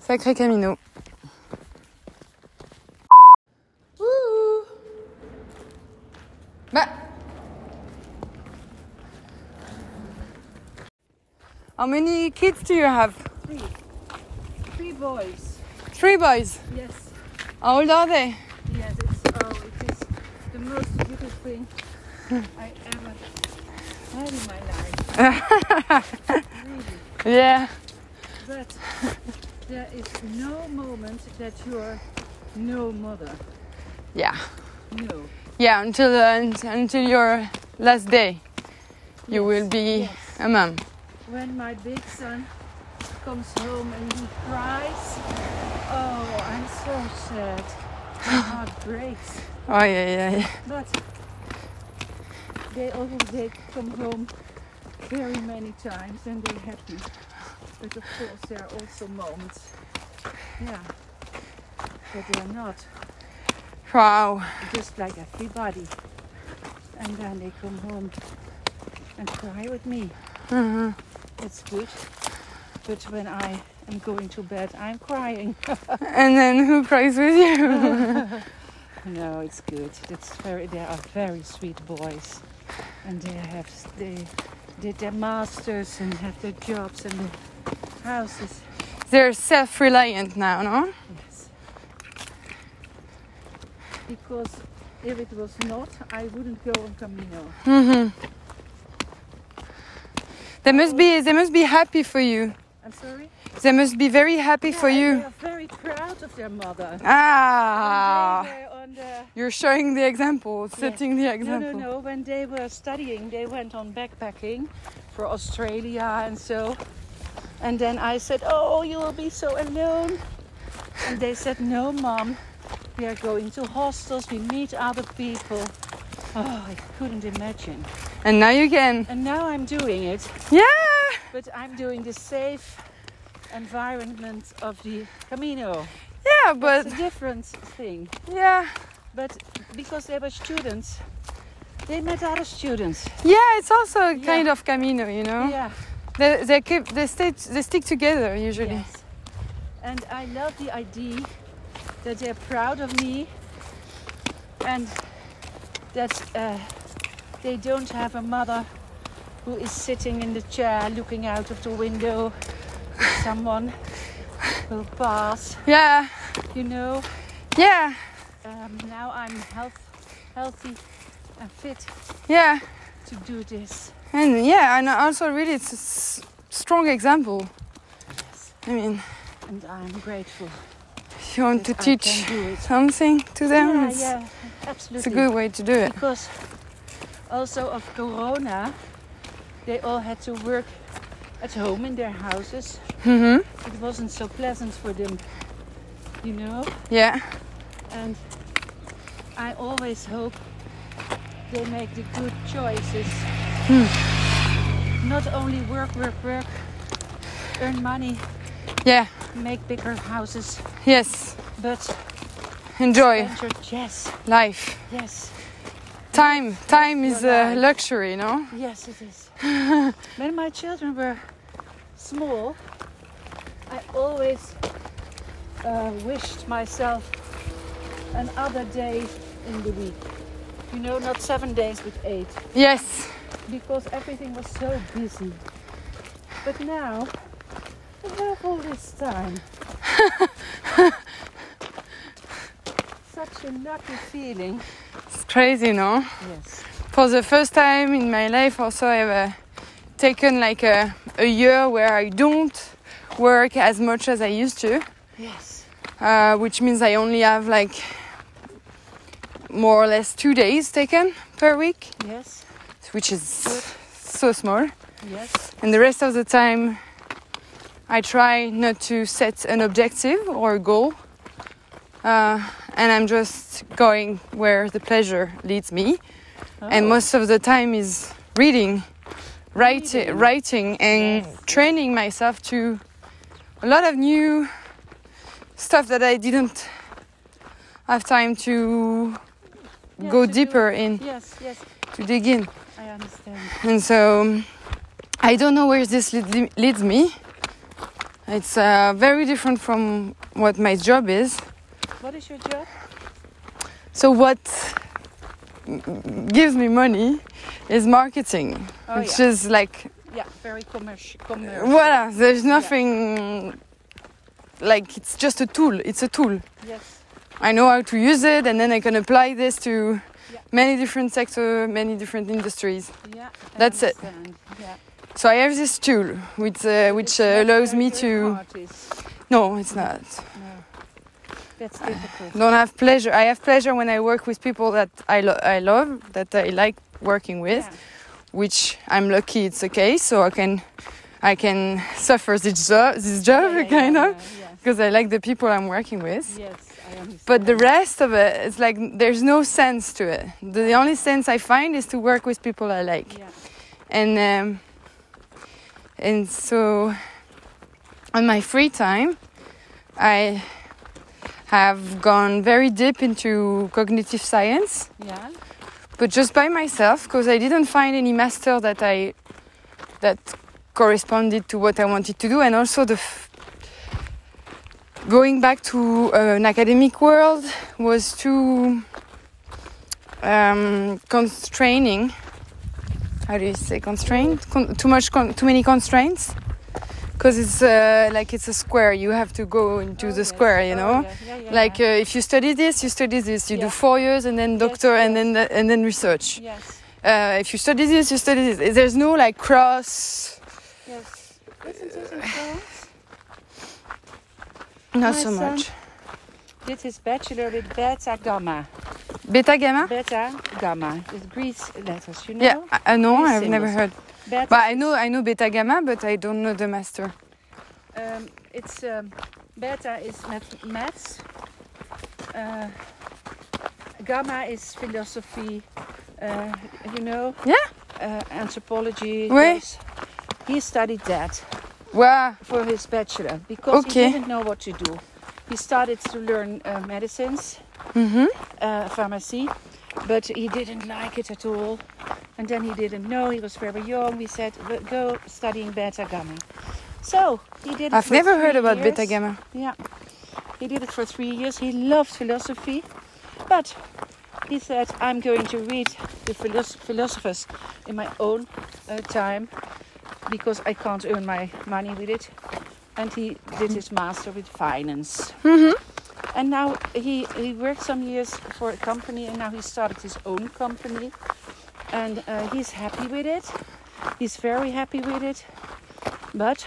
Sacré Camino. Ouh. Bah. How many kids do you have? Three. Three boys. Three boys. Yes. How old are they? Yes, it's oh, it is the most beautiful thing I ever had in my life. really. Yeah. But there is no moment that you're no mother. Yeah. No. Yeah, until uh, until your last day, you Yes, will be yes. a mom. When my big son comes home and he cries, oh, I'm so sad. My heart breaks. Oh yeah, yeah, yeah. But they also they come home very many times and they're happy. But of course there are also moments, yeah, that they're not Wow. just like everybody. And then they come home and cry with me. Mhm. It's good. But when I am going to bed, I'm crying. And then who cries with you? No, it's good. It's very. They are very sweet boys, and they have they did their masters and have their jobs and houses. They're self-reliant now, no? Yes. Because if it was not, I wouldn't go on Camino. Mm-hmm. They must be. They must be happy for you. I'm sorry. They must be very happy for you. They are very proud of their mother. Ah. The You're showing the example, setting the example. No, no, no. When they were studying, they went on backpacking for Australia and so. And then I said, Oh, you will be so alone. And they said, No, mom. We are going to hostels, we meet other people. Oh, I couldn't imagine. And now you can. And now I'm doing it, Yeah. but I'm doing the safe environment of the Camino. Yeah, but It's a different thing. yeah, But because they were students, they met other students. yeah. It's also a Yeah. kind of camino, you know. Yeah. They they keep they stay they stick together usually. Yes. And I love the idea that they're proud of me and that uh, they don't have a mother who is sitting in the chair looking out of the window someone. will pass. Yeah, You know, yeah, um, now I'm health, healthy and fit yeah. to do this. And yeah, and also really it's a s- strong example. Yes. I mean, And I'm grateful. if you want to teach can do it. something to them, yeah, it's, yeah, it's a good way to do it. Because also of Corona, they all had to work at home in their houses. hmm It wasn't so pleasant for them, you know. Yeah, And I always hope they make the good choices. Not only work, work, work, earn money, yeah, make bigger houses, yes. but Enjoy yes, life. yes, Time, time is a luxury, no? yes, it is. when my children were small, I always uh, wished myself another day in the week. You know, not seven days, but eight. Yes, because everything was so busy. But now I have all this time. Such a lucky feeling. it's crazy, no? Yes. For the first time in my life, also I've uh, taken like a, a year where I don't work as much as I used to. Yes. uh, which means I only have like more or less two days taken per week, Yes. Which is Good. so small. Yes. And the rest of the time, I try not to set an objective or a goal, uh, and I'm just going where the pleasure leads me. And Oh, most of the time is reading, writing, Reading. writing, and Yes. training myself to a lot of new stuff that I didn't have time to yeah, go to deeper in, Yes. Yes. to dig in. I understand. And so I don't know where this lead, leads me. It's uh, very different from what my job is. What is your job? So what gives me money is marketing, Oh which yeah. is like Yeah. Very commercial. commercial. Voilà, there's nothing like it's just a tool. It's a tool. Yes. I know how to use it, and then I can apply this to Yeah. many different sectors, many different industries. Yeah. I That's it. Yeah. So I have this tool, which uh, which uh, allows me to. No, it's not. No. That's difficult. Don't have pleasure. I have pleasure when I work with people that I lo- I love, that I like working with, Yeah. which I'm lucky it's the case. So I can I can suffer this job, this job Yeah, kind yeah, of, because I like the people I'm working with. Yes. Yes, I understand. But the rest of it, it's like there's no sense to it. The only sense I find is to work with people I like, Yeah. and um, and so on my free time, I have gone very deep into cognitive science, Yeah. but just by myself because I didn't find any master that I that corresponded to what I wanted to do, and also the going back to uh, an academic world was too um, constraining. How do you say constrained? Con- too much, con- too many constraints. Because it's uh, like it's a square. You have to go into Oh, the yes. square, you Oh, know. yeah, yeah, yeah, Like uh, if you study this, you study this. You do four years and then Yes, doctor and yes. then and then research. yes, Uh, if you study this, you study this. There's no like cross. yes. Isn't it in France? Not My so son- much. Did his bachelor with beta gamma. Beta gamma. Beta gamma. It's Greek letters, you know? Yeah, I, I know. Very I've never heard. Beta, But I know I know beta gamma, but I don't know the master. um, it's um, beta is math, maths. Uh, gamma is philosophy. Uh, you know? Yeah. Uh, anthropology. Those. He studied that. Wow. for his bachelor because Okay. he didn't know what to do. He started to learn uh, medicines, Mm-hmm. uh, pharmacy, but he didn't like it at all. And then he didn't know. He was very young. We said, "Well, "Go studying beta gamma." So he did. It I've never heard about beta gamma. Yeah, he did it for three years. He loved philosophy, but he said, "I'm going to read the philos- philosophers in my own uh, time because I can't earn my money with it." and he did his master with finance. Mhm. And now he he worked some years for a company, and now he started his own company, and uh, he's happy with it. He's very happy with it, but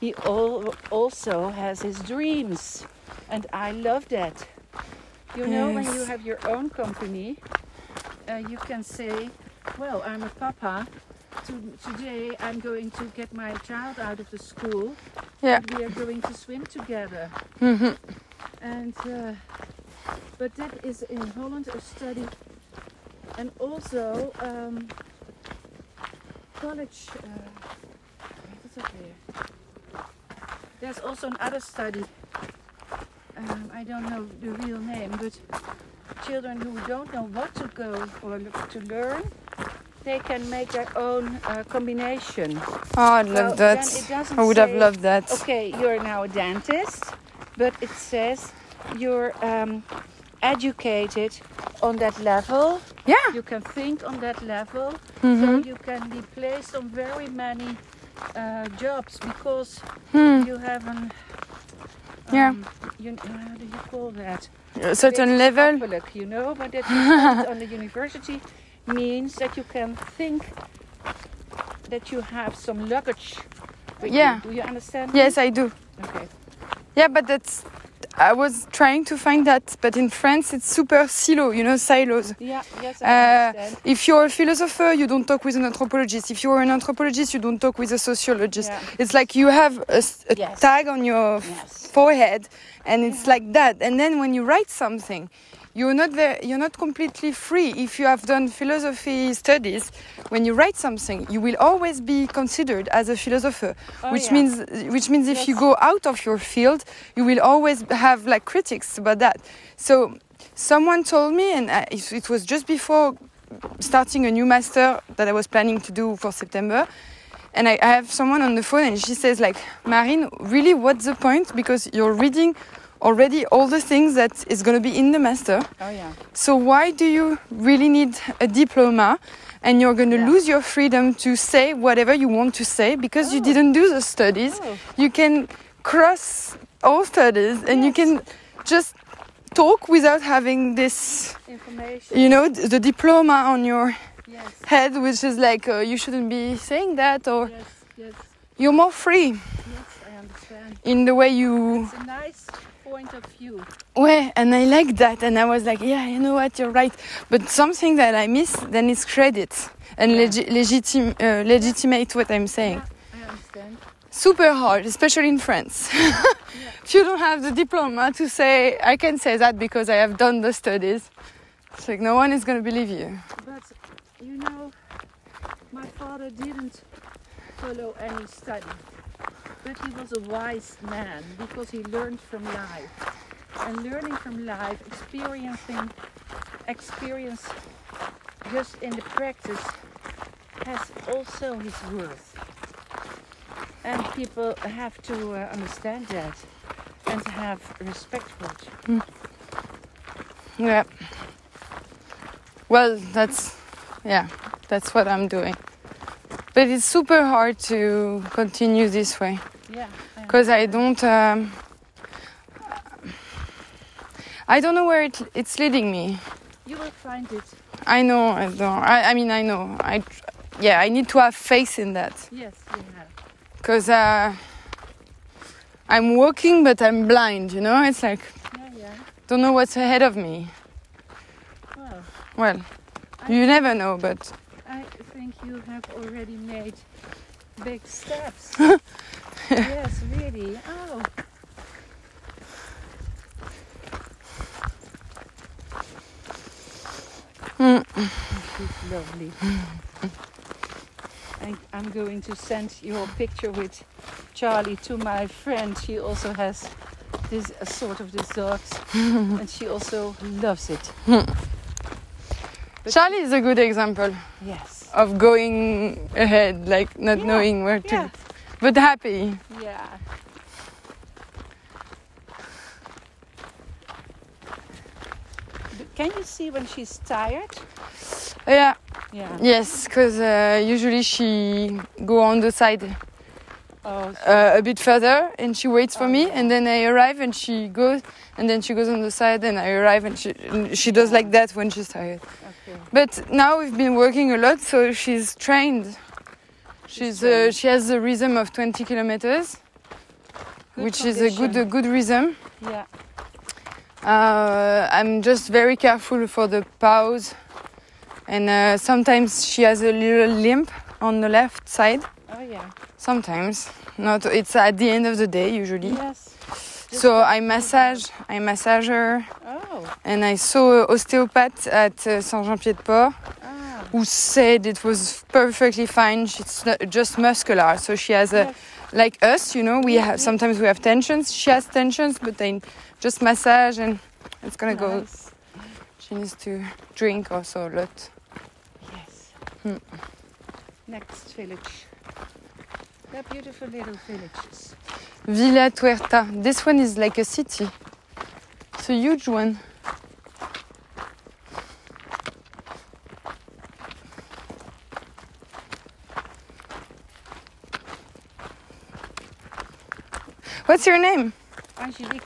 he al- also has his dreams, and I love that. You know, when you have your own company, uh, you can say, "Well, I'm a papa. To, today, I'm going to get my child out of the school, Yeah. and we are going to swim together." Mm -hmm. And uh, but that is in Holland a study, and also um, college. Uh, is dat weer? There's also another study. Um, I don't know the real name, but children who don't know what to go or to learn, they can make their own uh, combination. Oh, I'd love that. I would have loved that. Okay, you're now a dentist, but it says you're um, educated on that level. Yeah. You can think on that level, Mhm. so you can be placed on very many uh, jobs because Hmm. you have an. Yeah. um, You, how do you call that? A certain level. Public, you know, but you on the university means that you can think that you have some luggage. with you. Yeah. Do you understand? me? Yes, I do. Okay. Yeah, but that's. I was trying to find that, but in France it's super silo, you know, silos. Yeah. Yes, I Uh, understand. If you're a philosopher, you don't talk with an anthropologist. If you're an anthropologist, you don't talk with a sociologist. Yeah. It's like you have a Yes. tag on your Yes. forehead, and it's like that. And then when you write something, you're not very, you're not completely free. If you have done philosophy studies, when you write something, you will always be considered as a philosopher, Oh, which yeah. means which means if you go out of your field, you will always have like critics about that. So someone told me, and I, it, it was just before starting a new master that I was planning to do for September. And I, I have someone on the phone, and she says, like, Marine, really, what's the point? Because you're reading already all the things that is going to be in the master. Oh yeah. So why do you really need a diploma? And you're going to Yeah. lose your freedom to say whatever you want to say because you Oh. didn't do the studies. Oh. You can cross all studies and you can just talk without having this, Information. you know, the diploma on your Yes. head, which is like uh, you shouldn't be saying that, or Yes. Yes. you're more free Yes. I understand. in the way you. It's a nice point of view. Ouais, and I like that, and I was like, yeah, you know what, you're right. But something that I miss then is credit and Yeah. legi- legitim- uh, legitimate what I'm saying. Yeah, I understand. Super hard, especially in France. if you don't have the diploma to say, I can say that because I have done the studies. It's like no one is going to believe you. But you know, my father didn't follow any study, but he was a wise man because he learned from life, and learning from life, experiencing experience just in the practice has also his worth. And people have to uh, understand that and have respect for it. Yeah. Well, that's yeah, that's what I'm doing. But it's super hard to continue this way Yeah. Because I don't. Um, I don't know where it, it's leading me. You will find it. I know. I don't. I, I mean, I know. I. Yeah, I need to have faith in that Yes, you have. because uh, I'm walking, but I'm blind. You know, it's like Yeah, yeah. don't know what's ahead of me. Well, Well, I you never know, but I think you have already made big steps. yes, really. Oh. Mm. She's lovely. I, I'm going to send your picture with Charlie to my friend. She also has this a sort of this dogs, and she also loves it. But- Charlie is a good example Yes. Of going ahead, like not Yeah, knowing where to, Yeah. but happy. Yeah. Can you see when she's tired? Yeah, Yeah. yes, because uh, usually she go on the side Oh, uh, a bit further and she waits for me and then I arrive and she goes and then she goes on the side and I arrive and she and she does like that when she's tired. okay. But now we've been working a lot so she's trained. She's uh, she has a rhythm of 20 kilometers, Good which is a good a good rhythm. Yeah. Uh, I'm just very careful for the pause and uh, sometimes she has a little limp on the left side. Oh yeah. Sometimes not. It's at the end of the day usually. Yes. So I massage, I massage her, Oh. and I saw an osteopath at uh, Saint-Jean-Pied-de-Port Ah. who said it was perfectly fine. She's not- just muscular, so she has a Yes. like us, you know. We have sometimes we have tensions. She has tensions, but then just massage and it's gonna go. She needs to drink also a lot. Yes. Hmm. Next village. They're beautiful little villages. Villatuerta. This one is like a city. It's a huge one. What's your name? Angelique.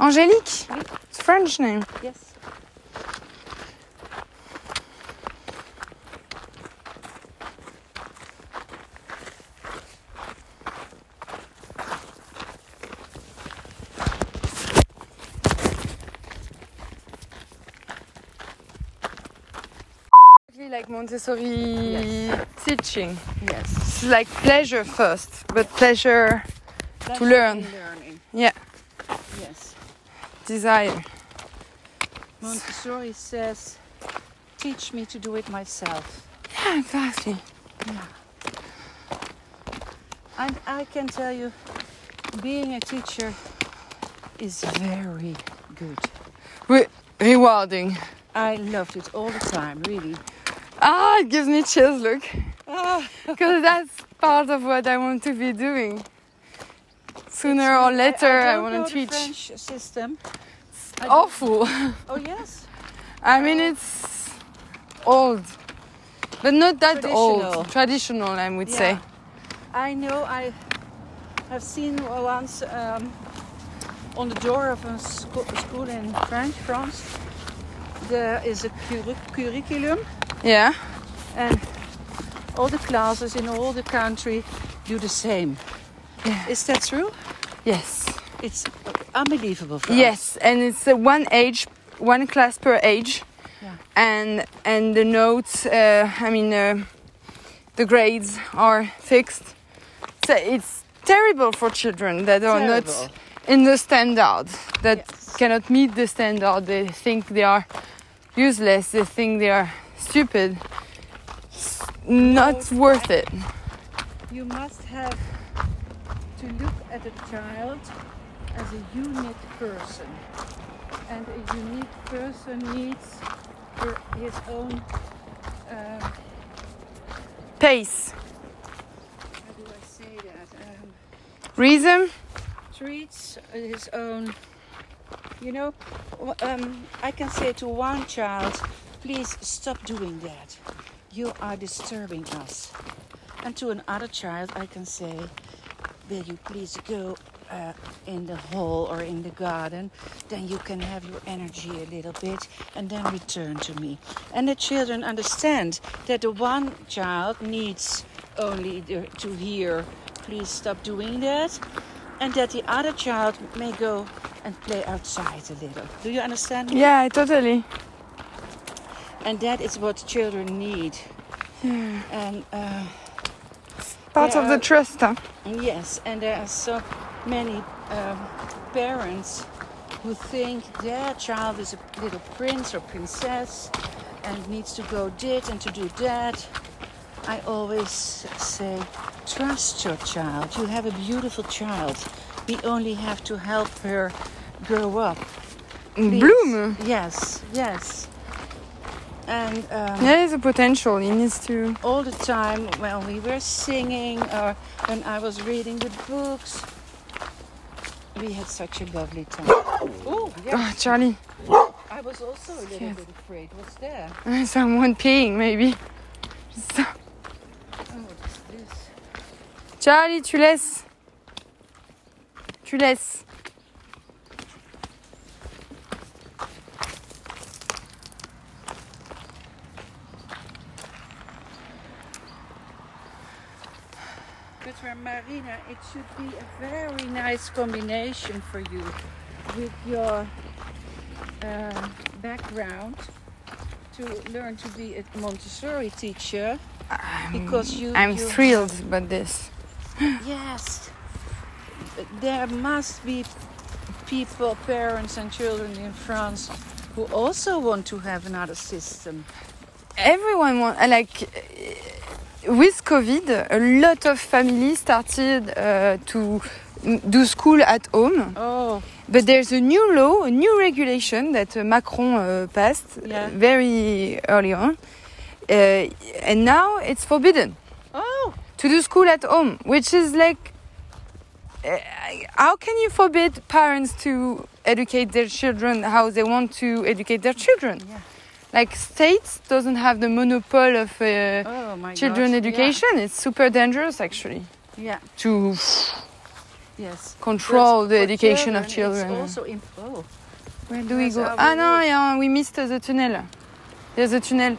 Angélique? Oui. It's French name. Yes. Exactly like Montessori teaching. Yes. It's like pleasure first, but pleasure, Pleasure learn. Learning. Yeah. Yes. desire. Montessori says, teach me to do it myself. Yeah, exactly. Yeah. And I can tell you, being a teacher is very good. Re- rewarding. I loved it all the time, really. Ah, it gives me chills, look. Ah, Because that's part of what I want to be doing. Sooner or later, I, don't want know to the teach. French system. I don't- Awful. Oh yes. I mean, it's old, but not that Traditional. old. Traditional, I would Yeah. say. I know. I have seen once um, on the door of a school in French, France. There is a curriculum, Yeah. and all the classes in all the country do the same. Yeah. Is that true? Yes. It's unbelievable. For us. Yes, and it's uh, one age, one class per age, Yeah. and and the notes. Uh, I mean, uh, the grades are fixed. So it's terrible for children that are Terrible. not in the standard, that Yes. cannot meet the standard. They think they are useless. They think they are stupid. Not worth it. You must have to look at a child as a unique person. And a unique person needs her, his own, uh, Pace, how do I say that? Um, reason. treats his own, you know, um, I can say to one child, please stop doing that. You are disturbing us. And to another child, I can say, will you please go uh, in the hall or in the garden? Then you can have your energy a little bit and then return to me. And the children understand that the one child needs only to hear, please stop doing that. And that the other child may go and play outside a little. Do you understand me? Yeah, totally. And that is what children need. And uh, Part of the trust. Huh? Yes, and there are so many um, parents who think their child is a little prince or princess and needs to go dit and to do that. I always say, trust your child. You have a beautiful child. We only have to help her grow up. Please. Bloom. Yes, yes. And um, There is a potential. He needs to. all the time when we were singing or when I was reading the books. We had such a lovely time. Oh, yeah. Oh, Charlie, I was also a little Yes. bit afraid. What's there? someone peeing maybe. Oh, what's this? Charlie, tu laisses. tu laisses. But for It should be a very nice combination for you with your uh, background to learn to be a Montessori teacher because you. I'm you thrilled about this. Yes. There must be people, parents and children in France who also want to have another system. Everyone want uh, like with COVID, a lot of families started uh, to do school at home. Oh, But there's a new law, a new regulation that uh, Macron uh, passed Yeah. very early on, uh, and now it's forbidden oh, to do school at home, which is like, uh, how can you forbid parents to educate their children how they want to educate their children? Yeah. Like states doesn't have the monopoly of uh, oh children gosh. education. It's super dangerous actually Yeah. to. Yes. control But the education of It's children. also in, oh, Where do we go? Ah no yeah, we missed the tunnel. There's a tunnel.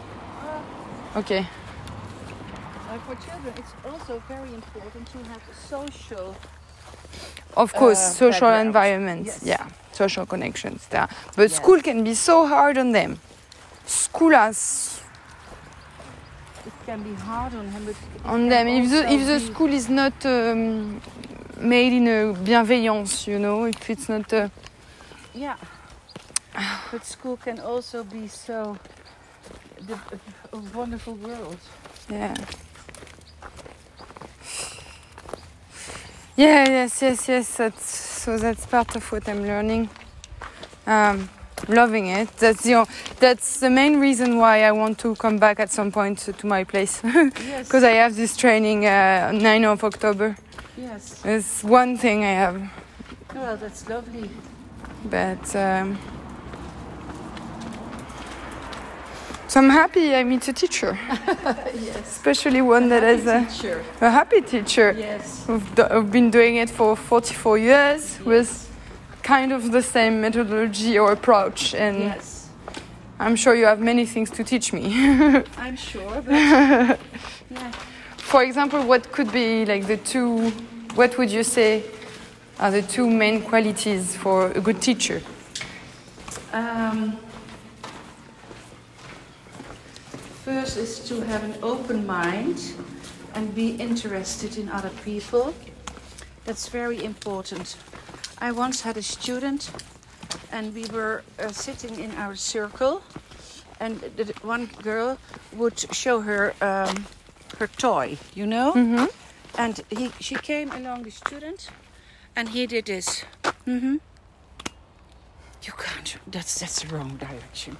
Okay. uh, for children, it's also very important to have a social. Of course, Uh, social environments. Yes. Yeah, social connections there. But Yes. school can be so hard on them. School has It can be hard on him, on them. If the if the school is not um, made in a bienveillance, you know, if it's not. Uh, Yeah. But school can also be so the, a wonderful world. Yeah. Yeah, yes, yes, yes. That's, so that's part of what I'm learning. Um, loving it. That's the that's the main reason why I want to come back at some point to, to my place Yes. because I have this training uh, 9 of October. yes. It's one thing I have, Well, that's lovely. but um, so I'm happy I meet a teacher, yes. especially one that has a, teacher. a happy teacher. Yes. Do- who've been doing it for 44 years with kind of the same methodology or approach. And Yes. I'm sure you have many things to teach me. I'm sure, but yeah. for example, what could be like the two, what would you say are the two main qualities for a good teacher? Um, first is to have an open mind and be interested in other people. That's very important. I once had a student, and we were uh, sitting in our circle, and the, the one girl would show her um, her toy, you know, Mm-hmm. and he she came along the student, and he did this. hmm You can't. That's that's the wrong direction.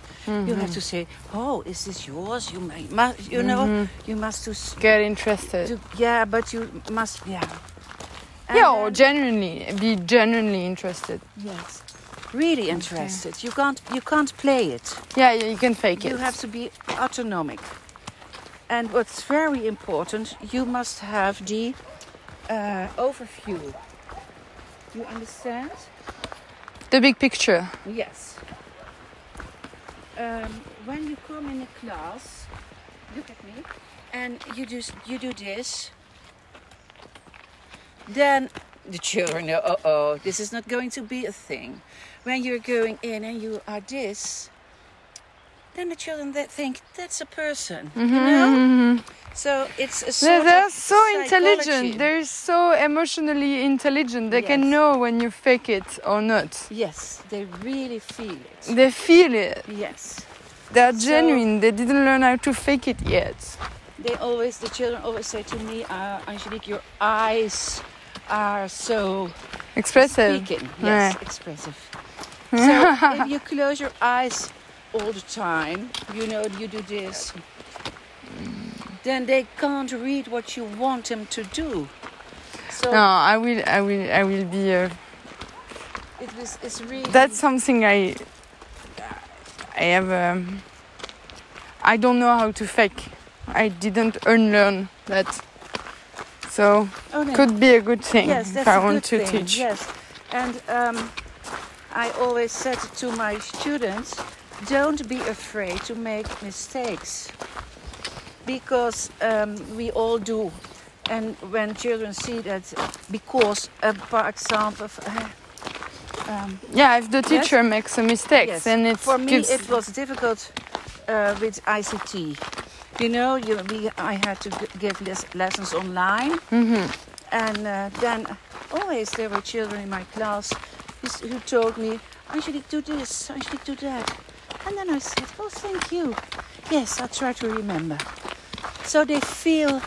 You have to say, "Oh, is this yours?" You may, must, you know, you must do, Get interested. do. Yeah, but you must. Yeah. Yeah, or genuinely, be genuinely interested. yes, really interested. You can't. You can't play it. Yeah, yeah you can fake it. You have to be autonomic. And what's very important, you must have the uh, overview. You understand? the big picture. Yes. Um, when you come in a class, look at me, and you just you do this, then the children know, oh, oh, this is not going to be a thing. When you're going in and you are this, then the children that think that's a person, you know. Mhm. So it's a They're, they're so psychology. intelligent. They're so emotionally intelligent. They can know when you fake it or not. Yes, they really feel it. They feel it. Yes. They're So- genuine. They didn't learn how to fake it yet. They always, the children always say to me, uh, Angelique, your eyes are so Expressive. speaking. Yeah. Yes, expressive. so if you close your eyes all the time, you know, you do this, then they can't read what you want them to do. So No, I will. I will. I will be. Uh, it was, it's really. that's something I. I have. Um, I don't know how to fake. I didn't unlearn that. So oh, no. could be a good thing Yes, if I want to thing. teach. Yes, And um, I always said to my students, don't be afraid to make mistakes because um, we all do. And when children see that, because, uh, for example, uh, um, Yeah, if the Yes. teacher makes a mistake, Yes. then it For me, it was difficult uh, with ICT. You know, you, we, I had to g- give les- lessons online, Mhm. and uh, then always there were children in my class who, told me, Angelique, do this, Angelique, do that. And then I said, oh, thank you. Yes, I'll try to remember. So they feel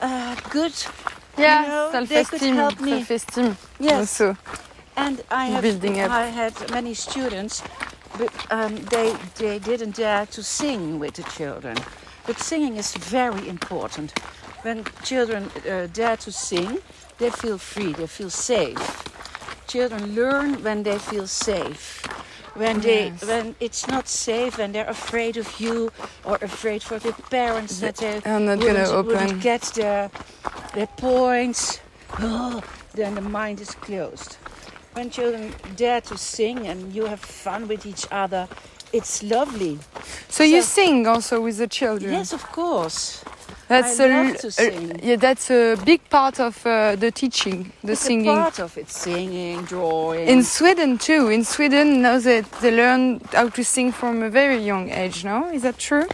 uh, good, Yeah, you know, they could help me. self-esteem. Yes. Also. And I have Building up. I had many students, but um, they they didn't dare to sing with the children. But singing is very important. When children uh, dare to sing, they feel free, they feel safe. Children learn when they feel safe. When they Yes. when it's not safe, when they're afraid of you or afraid for the parents that they are not wouldn't, gonna open. wouldn't get their their points, oh, then the mind is closed. When children dare to sing and you have fun with each other, it's lovely. So you sing also with the children. Yes, of course. That's I a, love to a- yeah, that's a big part of uh, the teaching, the it's singing. part of it, singing, drawing. In Sweden too. In Sweden, now that they learn how to sing from a very young age. No, is that true?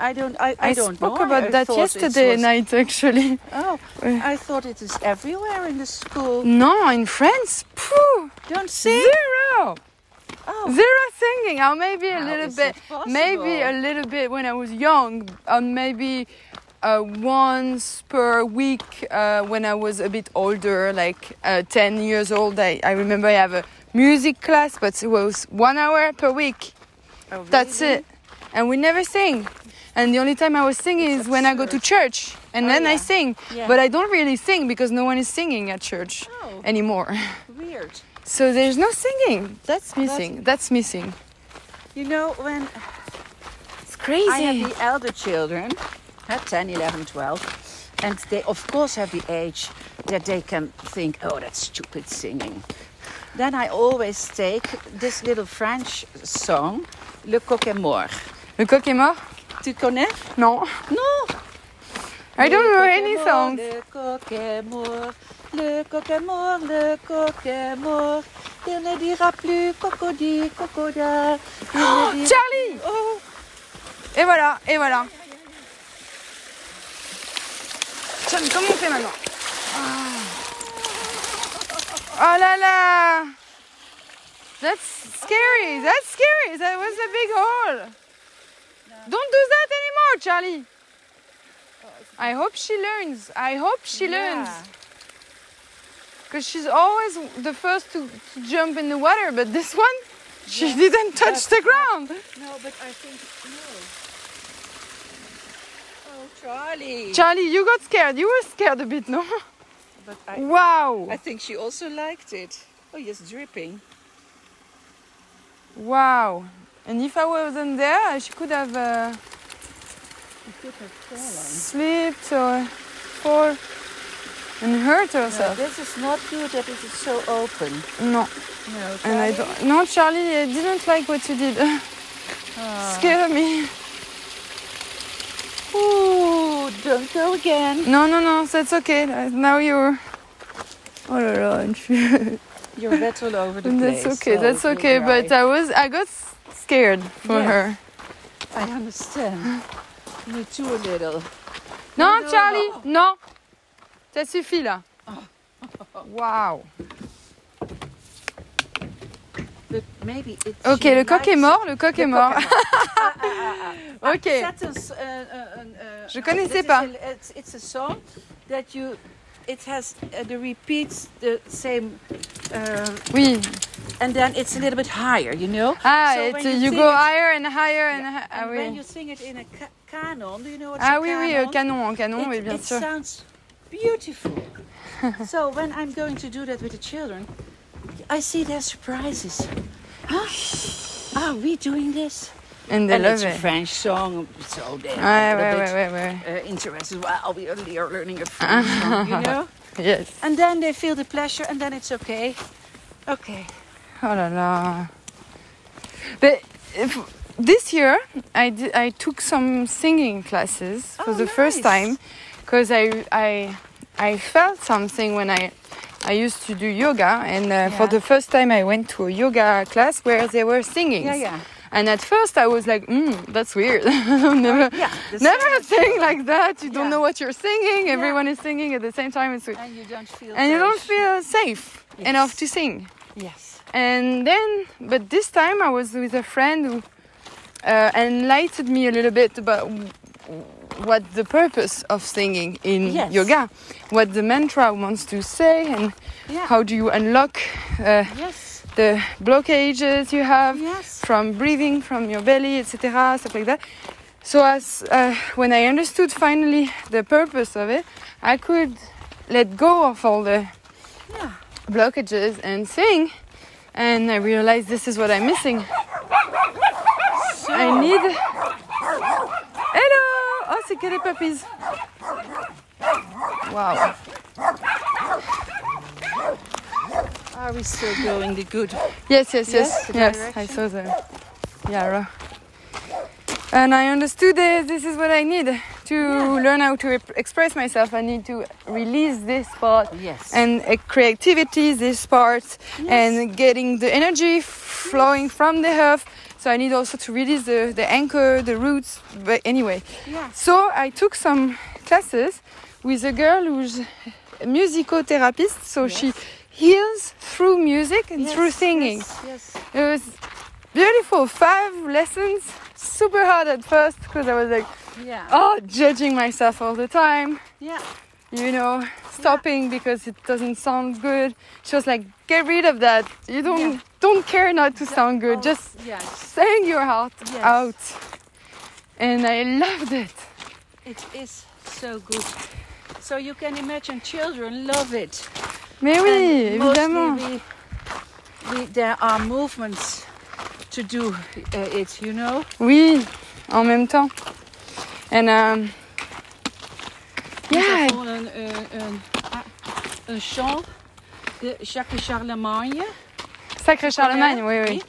I don't. I, I, don't spoke know. about I that yesterday night, actually. Oh. I thought it is everywhere in the school. No, in France, phew, Don't sing. zero, Oh, zero singing. Or maybe a How little bit, maybe a little bit when I was young, and maybe uh, once per week uh, when I was a bit older, like uh, 10 years old. I, I remember I have a music class, but it was one hour per week. oh, That's it. And we never sing. And the only time I was singing is when I go to church. And Oh, then I sing. Yeah. But I don't really sing because no one is singing at church Oh, anymore. weird. So there's no singing. That's missing. That's, missing. You know when It's crazy. I have the elder children, at 10, 11, 12, and they of course have the age that they can think, oh, that's stupid singing. Then I always take this little French song, Le Coq est mort. Le coq est mort? Tu connais? Non. Non. I don't know any songs. Le coq est mort, le coq est mort, le coq est mort. Il ne dira plus cocody, cocoda. Il ne dira- Charlie Oh, Et voilà, et voilà. Charlie, comment on fait maintenant Ah. Oh là là That's scary, that's scary. That was a big hole. Don't do that anymore, Charlie. I hope she learns. I hope she learns. Because she's always the first to, to jump in the water, but this one, she didn't touch the ground. No, but I think no. Oh, Charlie. Charlie, you got scared. You were scared a bit, no? but I, Wow. I think she also liked it. Oh, yes, dripping. Wow. And if I wasn't there, she could have uh, slipped or fall and hurt herself. No, this is not good that it is so open. No. No, And I don't. No, Charlie, I didn't like what you did. Ah. Scared me. Ooh, don't go again. No, no, no, that's okay. Now you're. all la la, and she- You're wet all over the place. that's okay, so that's okay. dry. But I was, I got scared for Yes. her. I understand. Me too a little. Non, No. Charlie, non. Ça suffit là. Wow. But maybe it. Ok, she le coq est likes mort, it. le coq est Le mort. coq est mort. Ah, ah, ah, ah. Ok. That is, uh, uh, uh, Je uh, connaissais that is pas. a- it's, it's a song that you. It has uh, the repeats the same, uh, Oui. and then it's a little bit higher, you know. Ah, So it's, when you sing go it- higher and higher and, Yeah, hi- ah, and when oui. you sing it in a ca- canon, do you know what's Ah a oui, canon? oui, euh, canon, en canon, it, oui, bien it sûr. Beautiful. so when I'm going to do that with the children, I see their surprises. Huh? Are we doing this? And they and love it's a. French song, so they're Ouais, a ouais, little ouais, bit ouais, ouais. uh, interested. Wow, we are learning a French song, you know. Yes. And then they feel the pleasure, and then it's okay. Okay. Oh la la. But if, this year I did, I took some singing classes for Oh, the first time because I I I felt something when I I used to do yoga and uh, for the first time I went to a yoga class where they were singing. Yeah, yeah. And at first I was like, mm, that's weird. never Yeah. never same- sing like that. You don't Yeah. know what you're singing. Yeah. Everyone is singing at the same time. It's weird. And you don't feel. And you don't feel safe Yes. enough to sing. Yes. And then, but this time I was with a friend who uh, enlightened me a little bit about what the purpose of singing in Yes. yoga, what the mantra wants to say, and Yeah. how do you unlock uh, Yes. the blockages you have Yes. from breathing from your belly, etc., stuff like that. So as uh, when I understood finally the purpose of it, I could let go of all the Yeah. blockages and sing. And I realized this is what I'm missing. I need. C'est que les puppies. Wow. Are we still going the good? Yes, yes, yes. Yes, Yes, I saw the Yara. And I understood that this is what I need to learn how to express myself. I need to release this part Yes. and uh, creativity, this part, and getting the energy flowing from the earth. So I need also to release the, the anchor, the roots. But anyway, yeah. so I took some classes with a girl who's a musicotherapist. So she heals through music and Yes, through singing. Yes. yes. It was beautiful. Five lessons. Super hard at first because I was like, Yeah. oh, judging myself all the time Yeah. you know, stopping because it doesn't sound good. She was like, get rid of that. You don't Yeah. Don't care not to sound good. Oh, Just Yes. sing your heart Yes. out. And I loved it. It is so good. So you can imagine children love it. Mais oui, And évidemment. we, we, there are movements to do uh, it, you know. Oui, en même temps. And um, yeah, un, un, ah, un chant de Jacques Charlemagne. Sacré Charlemagne, oui, oui.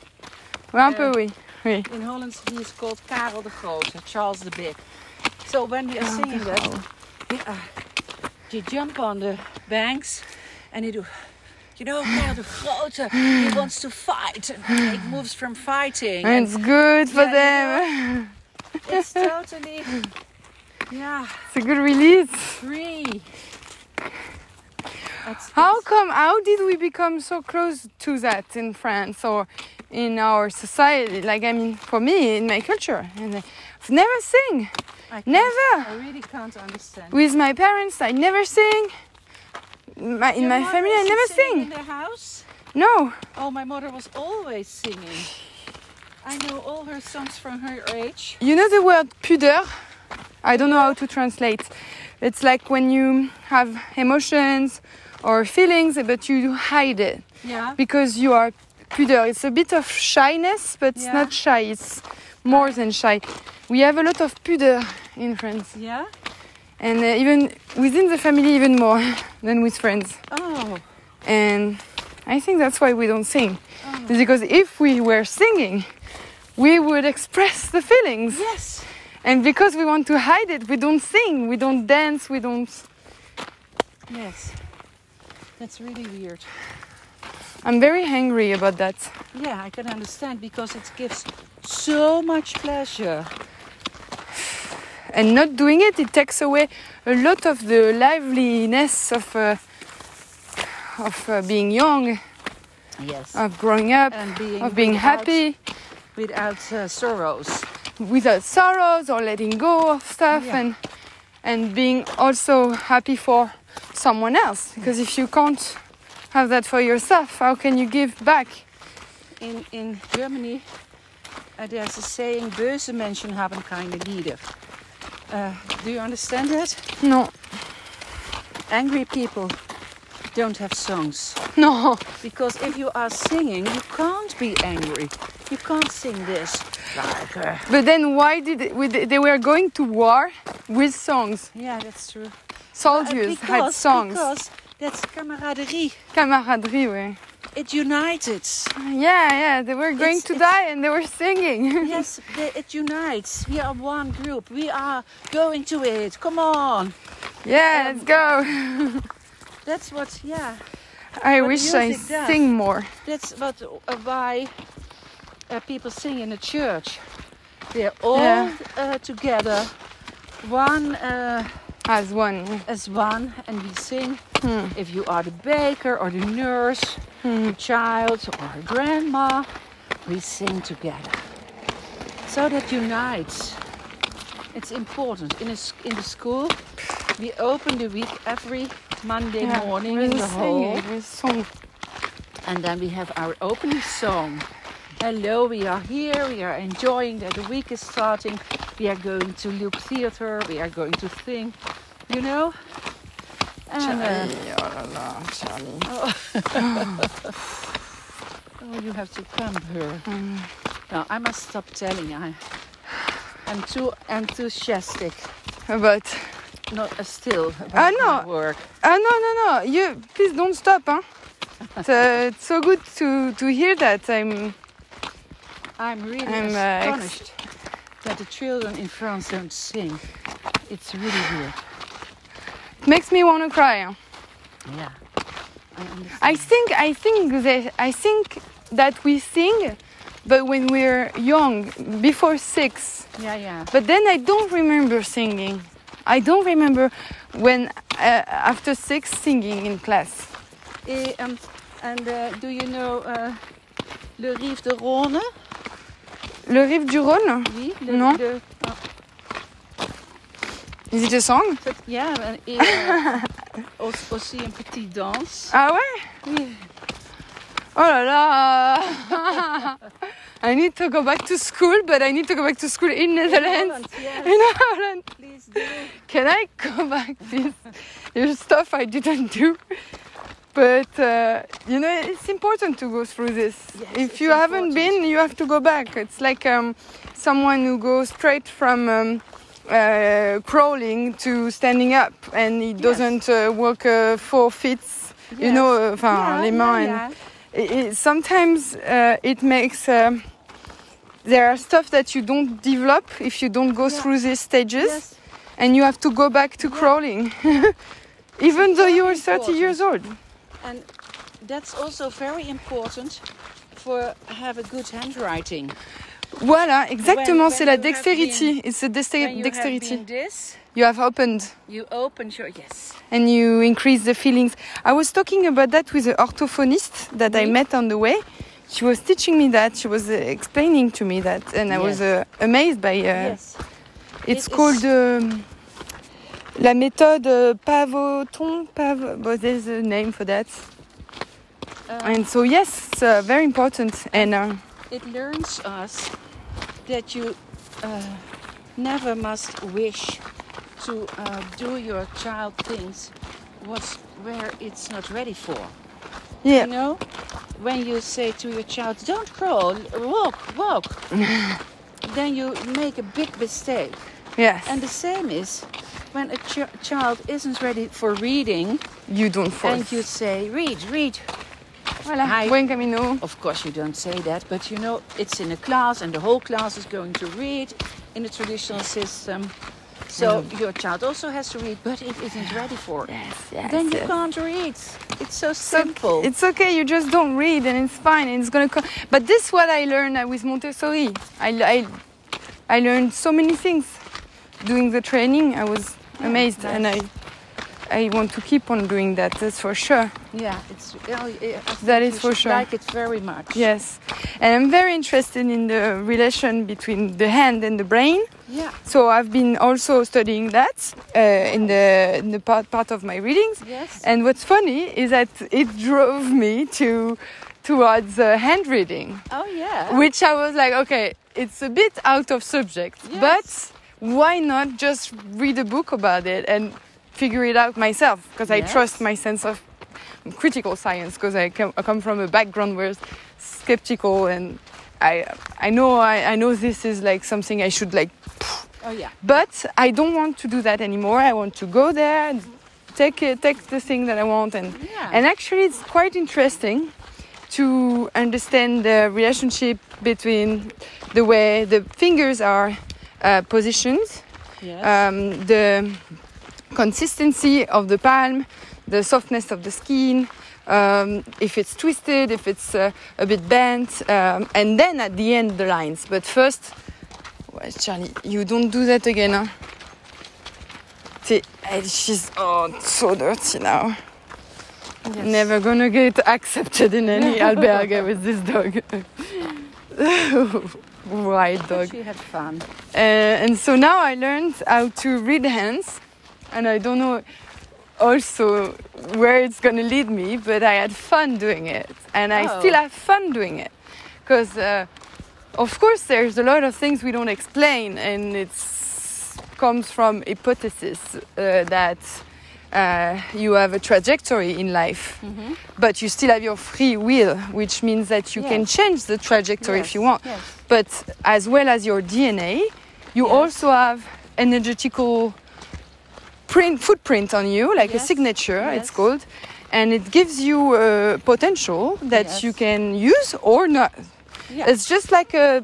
Oui, un peu, oui. Oui. In Holland, he is called Karel de Grote, Charles the Big. So when we are singing that, we, uh, you jump on the banks and you do, you know, Karel de Grote, he wants to fight and make moves from fighting. And it's good for Yeah, them. it's totally, yeah, It's a good release. free. It's, How come? How did we become so close to that in France or in our society? Like, I mean, for me, in my culture, and I've never sing. I Never. I really can't understand. With my parents, I never sing. My, in Your my family, I never sing in the house. No. Oh, my mother was always singing. I know all her songs from her age. You know the word pudeur? I don't know how to translate. It's like when you have emotions or feelings, but you hide it Yeah. because you are pudeur. It's a bit of shyness, but it's not shy. It's more than shy. We have a lot of pudeur in France, Yeah. and uh, even within the family, even more than with friends. Oh. And I think that's why we don't sing. Oh. It's because if we were singing, we would express the feelings. Yes. And because we want to hide it, we don't sing, we don't dance, we don't. Yes. That's really weird. I'm very angry about that. Yeah, I can understand because it gives so much pleasure. And not doing it, it takes away a lot of the liveliness of uh, of uh, being young, Yes. of growing up, and being of being without- happy without uh, sorrows. without sorrows or letting go of stuff, Yeah. and and being also happy for someone else. Because if you can't have that for yourself, how can you give back? In in Germany, uh, there's a saying: "Böse Menschen haben keine Lieder." Uh, do you understand that? No, Angry people don't have songs no. because if you are singing, you can't be angry. You can't sing this like. Uh, But then why did it, they were going to war with songs? yeah, that's true. Soldiers Uh, had songs. Because that's camaraderie. Camaraderie, ouais. it united. Yeah, yeah, they were going It's- to it's- die and they were singing. yes, the, it unites. We are one group. We are going to it. Come on. yeah, let's go. That's what. Yeah. I What wish I does. sing more. That's what uh, why uh, people sing in a church. They're all Yeah. uh, together, one uh, As one. as one, and we sing. Hmm. If you are the baker or the nurse, Hmm. the child or grandma, we sing together. So that unites. It's important. In, a, in the school, we open the week every Monday Yeah, morning in the hall. And then we have our opening song. Hello, we are here. We are enjoying that the week is starting. We are going to look theater. We are going to sing, you know. And uh, Charlie, oh la la, Charlie. oh, you have to come here. Now I must stop telling. I, I'm too enthusiastic. But Not uh, still about Ah, no. work. Ah no no no! You please don't stop, huh? It's, uh, it's so good to to hear that. I'm I'm really I'm, uh, astonished that the children in France don't sing. It's really weird. it makes me want to cry. Yeah. I understand. I think I think that I think that we sing, but when we're young, before six. Yeah, yeah. But then I don't remember singing. I don't remember when uh, after six singing in class. Eh, um, and uh, do you know uh, Le Rive de Rhône? Le Rive du Rhône. Oui, le, Non. le- oh, Is it a song? ja, et, euh, aus- aussi une petite danse. Ah ouais? Oui. Oh là là! I need to go back to school, but I need to go back to school in Netherlands. Holland, yes, In Holland. please do. Can I go back, please? There's stuff I didn't do. But, uh, you know, it's important to go through this. Yes, if you haven't important. been, you have to go back. It's like um, someone who goes straight from um, uh, crawling to standing up and he doesn't uh, walk uh, four feet. You know, uh, Yeah, les mains. yeah. And it, it- sometimes uh, it makes. there are stuff that you don't develop if you don't go Yeah. through these stages Yes. and you have to go back to Yeah. crawling even though you are 30 important. years old And that's also very important for have a good handwriting. voilà exactement c'est la you dexterity it's the dexter- you dexterity have been this, you have opened. you open your yes. and you increase the feelings. I was talking about that with an orthophonist that i met on the way. She was teaching me that. She was uh, explaining to me that. And i was uh, amazed by uh, yes. It's It called um, la méthode uh, Padovan. Pav- but there's a name for that. Um, And so yes, it's uh, very important. And uh, it learns us that you uh, never must wish to uh, do your child things what's where it's not ready for. yeah, You know, when you say to your child, "Don't crawl, walk, walk," then you make a big mistake. Yes, And the same is when a ch- child isn't ready for reading, you don't force. and you say, "Read, read." Voilà, Hi. buen camino. Of course, you don't say that, but you know, it's in a class, and the whole class is going to read in the traditional system. So mm. your child also has to read, but it isn't ready for. Yes, yes. Then you yes. can't read. It's so So simple. It's okay. You just don't read, and it's fine. And it's gonna come. But this is what I learned with Montessori. I, I, I learned so many things doing the training. I was amazed, and I, I want to keep on doing that. That's for sure. yeah, it's That is for sure. Like it very much. Yes, and I'm very interested in the relation between the hand and the brain. Yeah. So I've been also studying that uh, in the in the part part of my readings. Yes. And what's funny is that it drove me to towards uh, hand reading, oh yeah. which I was like, okay, it's a bit out of subject, Yes. but why not just read a book about it and figure it out myself? Because I trust my sense of critical science because I come, I come from a background where it's skeptical and I I know I, I know this is like something I should like Oh yeah. but I don't want to do that anymore. I want to go there and take it, take the thing that I want and Yeah. and actually it's quite interesting to understand the relationship between the way the fingers are uh, positioned, Yes. um, the consistency of the palm, the softness of the skin, um, if it's twisted, if it's uh, a bit bent, um, and then at the end the lines. But first, well, Charlie, you don't do that again. Huh? She's oh so dirty now. Yes. Never gonna get accepted in any albergue with this dog. White dog. She had fun. Uh, and so now I learned how to read hands, and I don't know also where it's going to lead me, but I had fun doing it, and I Oh. still have fun doing it, because uh, of course there's a lot of things we don't explain, and it's comes from hypothesis uh, that. Uh, you have a trajectory in life, Mm-hmm. but you still have your free will, which means that you can change the trajectory if you want Yes. but as well as your DNA, you Yes. also have energetical print footprint on you, like a Yes. signature, it's called, and it gives you a potential that Yes. you can use or not. It's just like a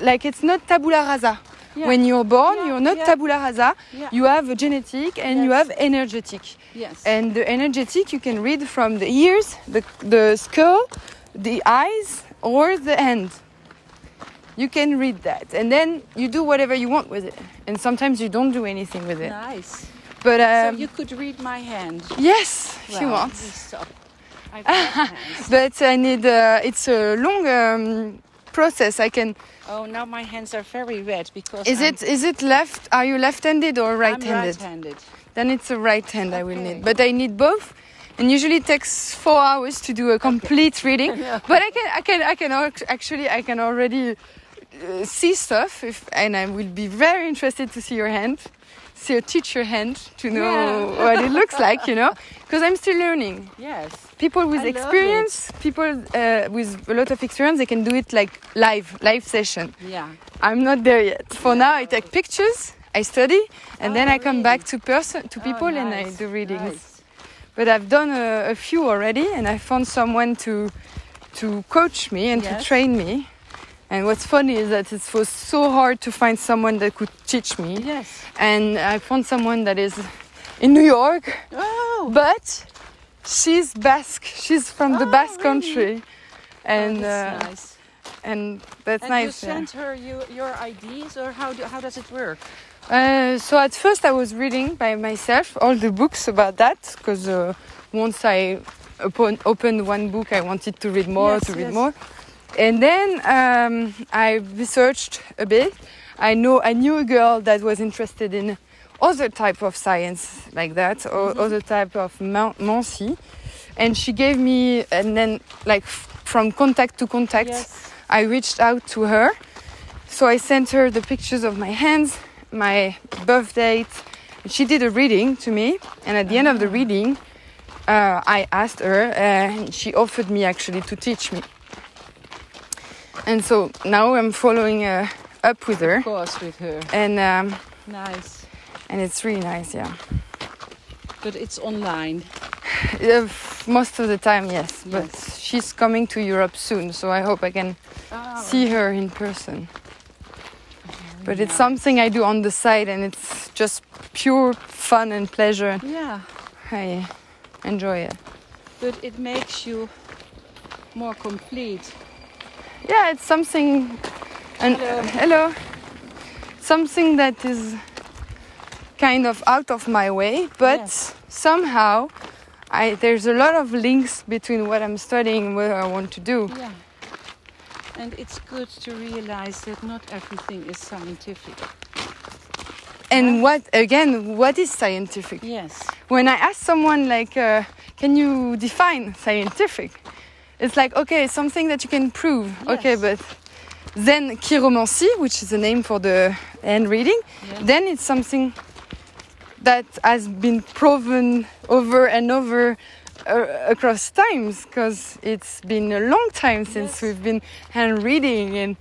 like it's not tabula rasa. Yeah. When you're born, Yeah, you're not tabula rasa. You have a genetic and you have energetic. Yes. And the energetic you can read from the ears, the, the skull, the eyes, or the hand. You can read that. And then you do whatever you want with it. And sometimes you don't do anything with it. nice. But um, so you could read my hand. yes, if you Well, want. you stop. I've got hands. But I need, uh, it's a long um, process. I can, Oh, now my hands are very red because is I'm, it, is it left, are you left-handed or right-handed? I'm right-handed? Then it's a right hand I will need. But I need both. And usually it takes four hours to do a complete reading. But I can, I can, I can actually, I can already uh, see stuff. If, and I will be very interested to see your hand, see a teacher hand to know Yeah. what it looks like, you know, because I'm still learning. Yes. People with I experience, people uh, with a lot of experience, they can do it like live, live session. Yeah. I'm not there yet. For now, I take pictures, I study, and Oh, then I come really? back to person to Oh, people and I do readings. nice. But I've done a, a few already, and I found someone to to coach me and to train me. And what's funny is that it was so hard to find someone that could teach me. Yes. And I found someone that is in New York, Oh. but she's Basque. She's from the Oh, Basque really? country, and oh, that's uh, nice. and that's and nice. you yeah. sent her you, your IDs, or how do, how does it work? Uh, so at first I was reading by myself all the books about that because uh, once I open, opened one book I wanted to read more Yes, to read yes. more and then um, I researched a bit I know I knew a girl that was interested in other type of science like that or Mm-hmm. other type of man- Mansi and she gave me and then like f- from contact to contact Yes. I reached out to her. So I sent her the pictures of my hands, my birth date. She did a reading to me, and at the end of the reading, uh, I asked her, and she offered me actually to teach me. And so now I'm following uh, up with her, Of course, with her. and um, Nice. And it's really nice, yeah. But it's online. Uh, most of the time, yes, but she's coming to Europe soon, so I hope I can Oh, see her in person. But it's something I do on the side and it's just pure fun and pleasure. Yeah. I enjoy it. But it makes you more complete. Yeah, it's something. And Hello. hello. Something that is kind of out of my way, but Yes. somehow I, there's a lot of links between what I'm studying and what I want to do. Yeah. And it's good to realize that not everything is scientific. And what, again, what is scientific? Yes. when I ask someone like, uh, "Can you define scientific?" It's like, okay, something that you can prove. Okay, Yes. but then chiromancy, which is the name for the hand reading, then it's something that has been proven over and over uh, across times because it's been a long time since Yes. we've been hand reading and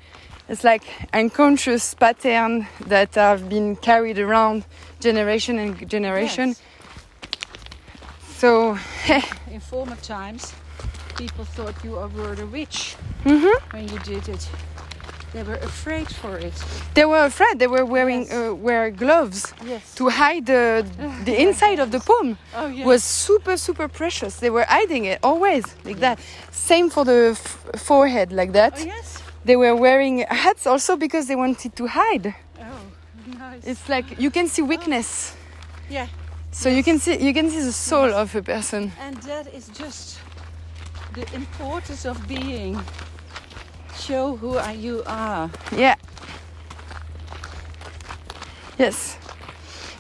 it's like unconscious pattern that have been carried around generation and generation Yes. so In former times, people thought you were a witch Mhm. when you did it. They were afraid for it. They were afraid. They were wearing Yes. uh, wear gloves Yes. to hide the the inside of the palm. oh yeah. Was super super precious. They were hiding it always like that. Same for the f- forehead like that. oh yes. They were wearing hats also because they wanted to hide. Oh, nice. It's like you can see weakness. yeah. So you can see you can see the soul of a person. And that is just the importance of being. Show who are you are. Yeah. Yes.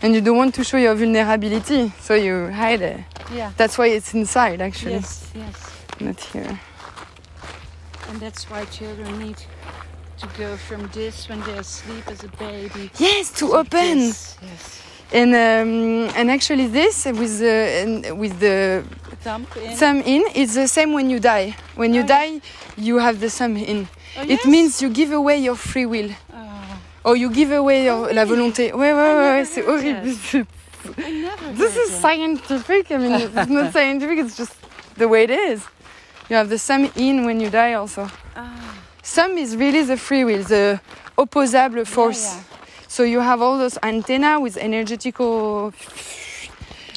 And you don't want to show your vulnerability, so you hide it. Yeah. That's why it's inside actually, Yes, yes. not here. And that's why children need to go from this when they're asleep as a baby. Yes, to open. Yes, yes. And um, and actually this with the and with the Thumb in. thumb in is the same when you die. When you Oh, yeah. die, you have the thumb in. Oh, It yes? means you give away your free will. Oh, Or you give away your, Oh, la volonté. Ouais, ouais, ouais, ouais, c'est horrible. This is scientific. I mean, it's not scientific, it's just the way it is. You have the thumb in when you die also. Ah, Thumb is really the free will, the opposable force. yeah. So you have all those antenna with energetical.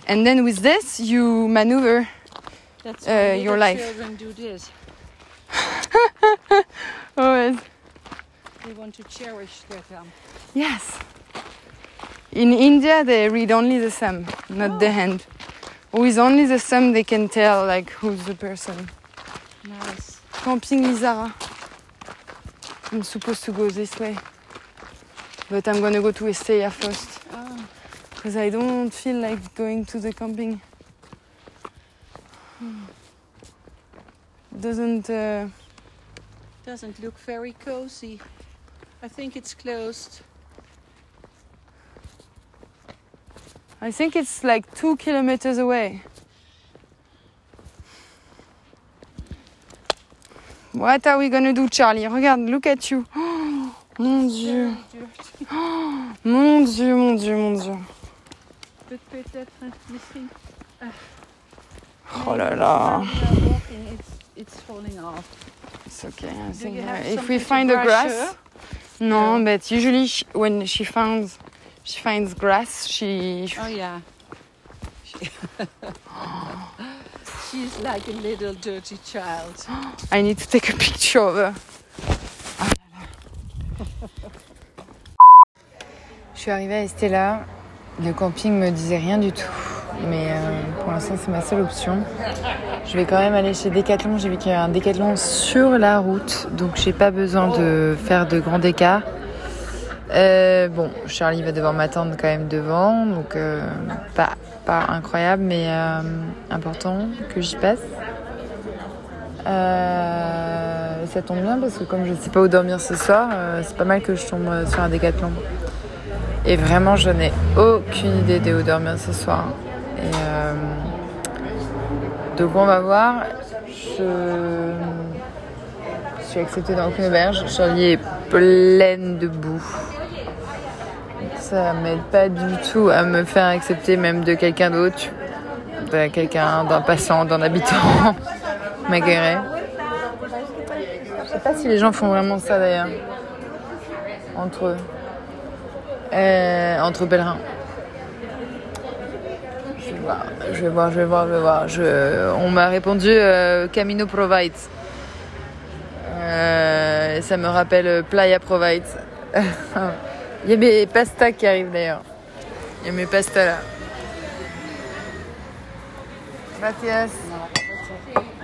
And then with this, you maneuver. That's Uh, your life. children do this. Oh. They want to cherish their thumb. Yes. In India, they read only the thumb, not the Oh. hand. With only the thumb, they can tell like who's the person. Nice. Camping Lizarra. I'm supposed to go this way. But I'm gonna go to Estella first. Oh, Because I don't feel like going to the camping. Doesn't. Uh, doesn't look very cozy. I think it's closed. I think it's like two kilometers away. What are we gonna do, Charlie? Regarde, look at you. Mon Dieu. Mon Dieu, mon Dieu, mon Dieu. Peut-être misschien. Oh là là. While we are walking, it's it's falling off. It's okay. I think uh, if we find the grass. No, No. but usually she, when she finds she finds grass, she Oh yeah. She- She's like a little dirty child. I need to take a picture of her. Je suis arrivée à Estella. Le camping me disait rien du tout. Mais euh, pour l'instant, c'est ma seule option. Je vais quand même aller chez Decathlon. J'ai vu qu'il y a un Decathlon sur la route. Donc, j'ai pas besoin de faire de grands écarts. Euh, bon, Charlie va devoir m'attendre quand même devant. Donc, euh, pas, pas incroyable, mais important que j'y passe. Ça tombe bien parce que comme je ne sais pas où dormir ce soir, c'est pas mal que je tombe sur un décathlon. Et vraiment, je n'ai aucune idée de où dormir ce soir. Euh, donc on va voir. Je, suis acceptée dans aucune auberge. Charlie est pleine de boue. Ça m'aide pas du tout à me faire accepter même de quelqu'un d'autre, de quelqu'un, d'un passant, d'un habitant. Magueret. Je sais pas si les gens font vraiment ça d'ailleurs. Entre eux. Euh, entre pèlerins. Je vais voir, je vais voir, je vais voir, je vais voir. Je- on m'a répondu euh, Camino Provide. Euh, ça me rappelle Playa Provide. Il y a mes pastas qui arrivent d'ailleurs. Il y a mes pastas là. Gracias.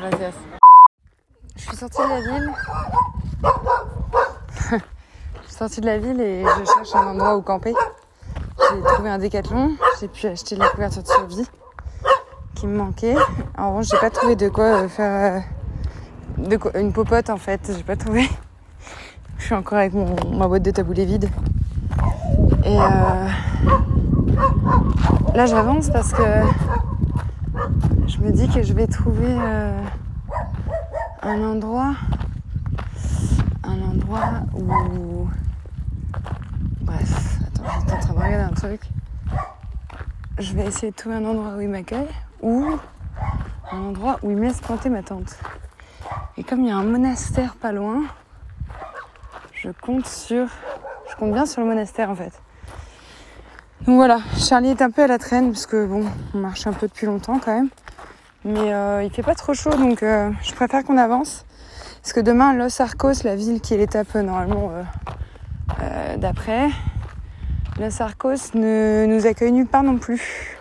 Gracias. Je suis sortie de la ville. sortie de la ville et je cherche un endroit où camper. J'ai trouvé un décathlon. J'ai pu acheter de la couverture de survie qui me manquait. En revanche, j'ai pas trouvé de quoi euh, faire euh, de quoi- une popote en fait. J'ai pas trouvé. Je suis encore avec ma boîte de taboulé vide. Et euh, là, j'avance parce que je me dis que je vais trouver euh, un endroit, un endroit où, bref, attends, j'étais en train de regarder un truc. Je vais essayer de trouver un endroit où il m'accueille ou un endroit où il me laisse planter ma tente. Et comme il y a un monastère pas loin, je compte sur. Je compte bien sur le monastère en fait. Donc voilà, Charlie est un peu à la traîne parce que bon, on marche un peu depuis longtemps quand même. Mais euh, il fait pas trop chaud donc euh, je préfère qu'on avance. Parce que demain, Los Arcos, la ville qui est l'étape euh, normalement d'après, Los Arcos ne nous accueille nulle part non plus.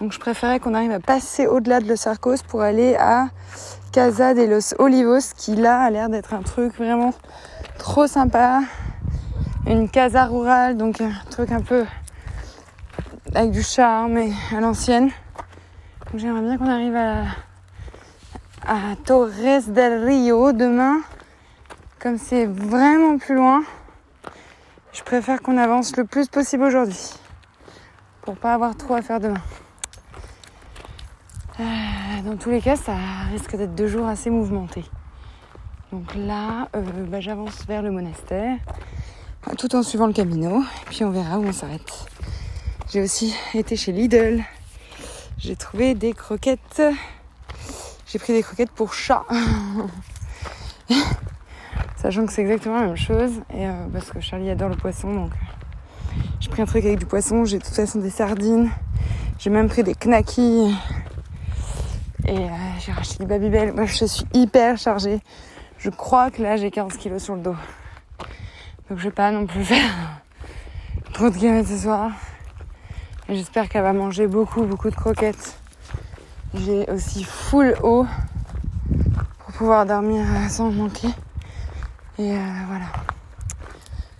Donc je préférais qu'on arrive à passer au-delà de Los Arcos pour aller à Casa de los Olivos, qui là a l'air d'être un truc vraiment trop sympa. Une casa rurale, donc un truc un peu avec du charme et à l'ancienne. J'aimerais bien qu'on arrive à Torres del Rio demain. Comme c'est vraiment plus loin, je préfère qu'on avance le plus possible aujourd'hui. Pour pas avoir trop à faire demain. Euh, dans tous les cas, ça risque d'être deux jours assez mouvementés. Donc là, euh, bah, j'avance vers le monastère, tout en suivant le camino, et puis on verra où on s'arrête. J'ai aussi été chez Lidl. J'ai trouvé des croquettes. J'ai pris des croquettes pour chat. Sachant que c'est exactement la même chose. Euh, parce que Charlie adore le poisson. Donc euh, j'ai pris un truc avec du poisson. J'ai de toute façon des sardines. J'ai même pris des knackis. Et euh, j'ai racheté des Babybel. Moi je suis hyper chargée. Je crois que là j'ai 15 kilos sur le dos. Donc je vais pas non plus faire trop de kilomètres ce soir. J'espère qu'elle va manger beaucoup, beaucoup de croquettes. J'ai aussi full eau pour pouvoir dormir sans manquer. Et euh, voilà.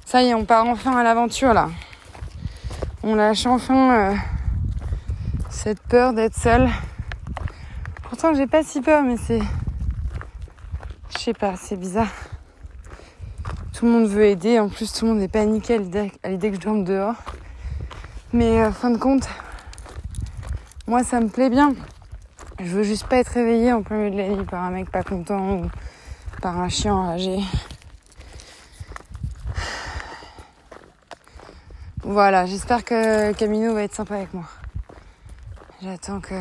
Ça y est, on part enfin à l'aventure là. On lâche enfin euh, cette peur d'être seule. Pourtant, j'ai pas si peur, mais c'est. Je sais pas, c'est bizarre. Tout le monde veut aider. En plus, tout le monde est paniqué à l'idée à l'idée que je dorme dehors. Mais euh, fin de compte, moi ça me plaît bien. Je veux juste pas être réveillée en plein milieu de la nuit par un mec pas content ou par un chien enragé. Voilà, j'espère que Camino va être sympa avec moi. J'attends que.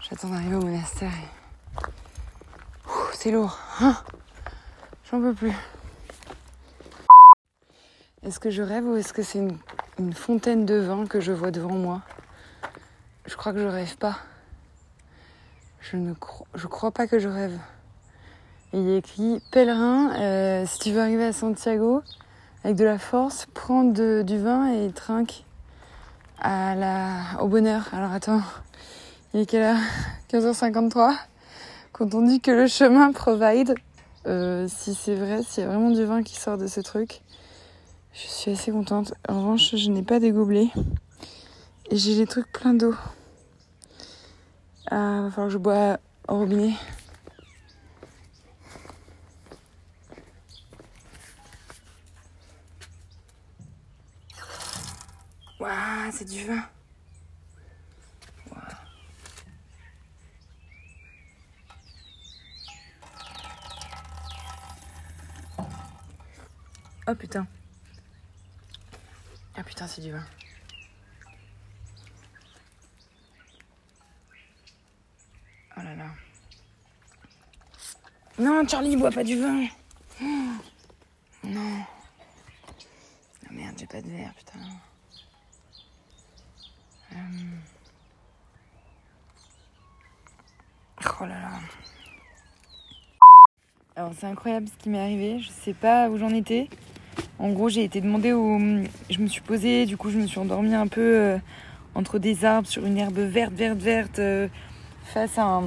J'attends d'arriver au monastère. et- C'est lourd. Hein? J'en peux plus. Est-ce que je rêve ou est-ce que c'est une, fontaine de vin que je vois devant moi? Je crois que je rêve pas. Je ne crois pas que je rêve. Il y a écrit pèlerin, euh, si tu veux arriver à Santiago avec de la force, prends de- du vin et trinque au bonheur. Alors attends, il est quelle heure? 15h53. Quand on dit que le chemin provide, euh, si c'est vrai, s'il y a vraiment du vin qui sort de ce truc, je suis assez contente. En revanche, je n'ai pas des gobelets. Et j'ai les trucs pleins d'eau. Ah, va falloir que je bois au robinet. Waouh, c'est du vin. Oh putain. Ah putain, c'est du vin. Oh là là. Non, Charlie, bois pas du vin. Oh, non. Ah merde, j'ai pas de verre, putain. Euh. Oh là là. Alors c'est incroyable ce qui m'est arrivé. Je sais pas où j'en étais. En gros, j'ai été demandée au. Je me suis posée, du coup, je me suis endormie un peu euh, entre des arbres sur une herbe verte, verte, verte, euh, face à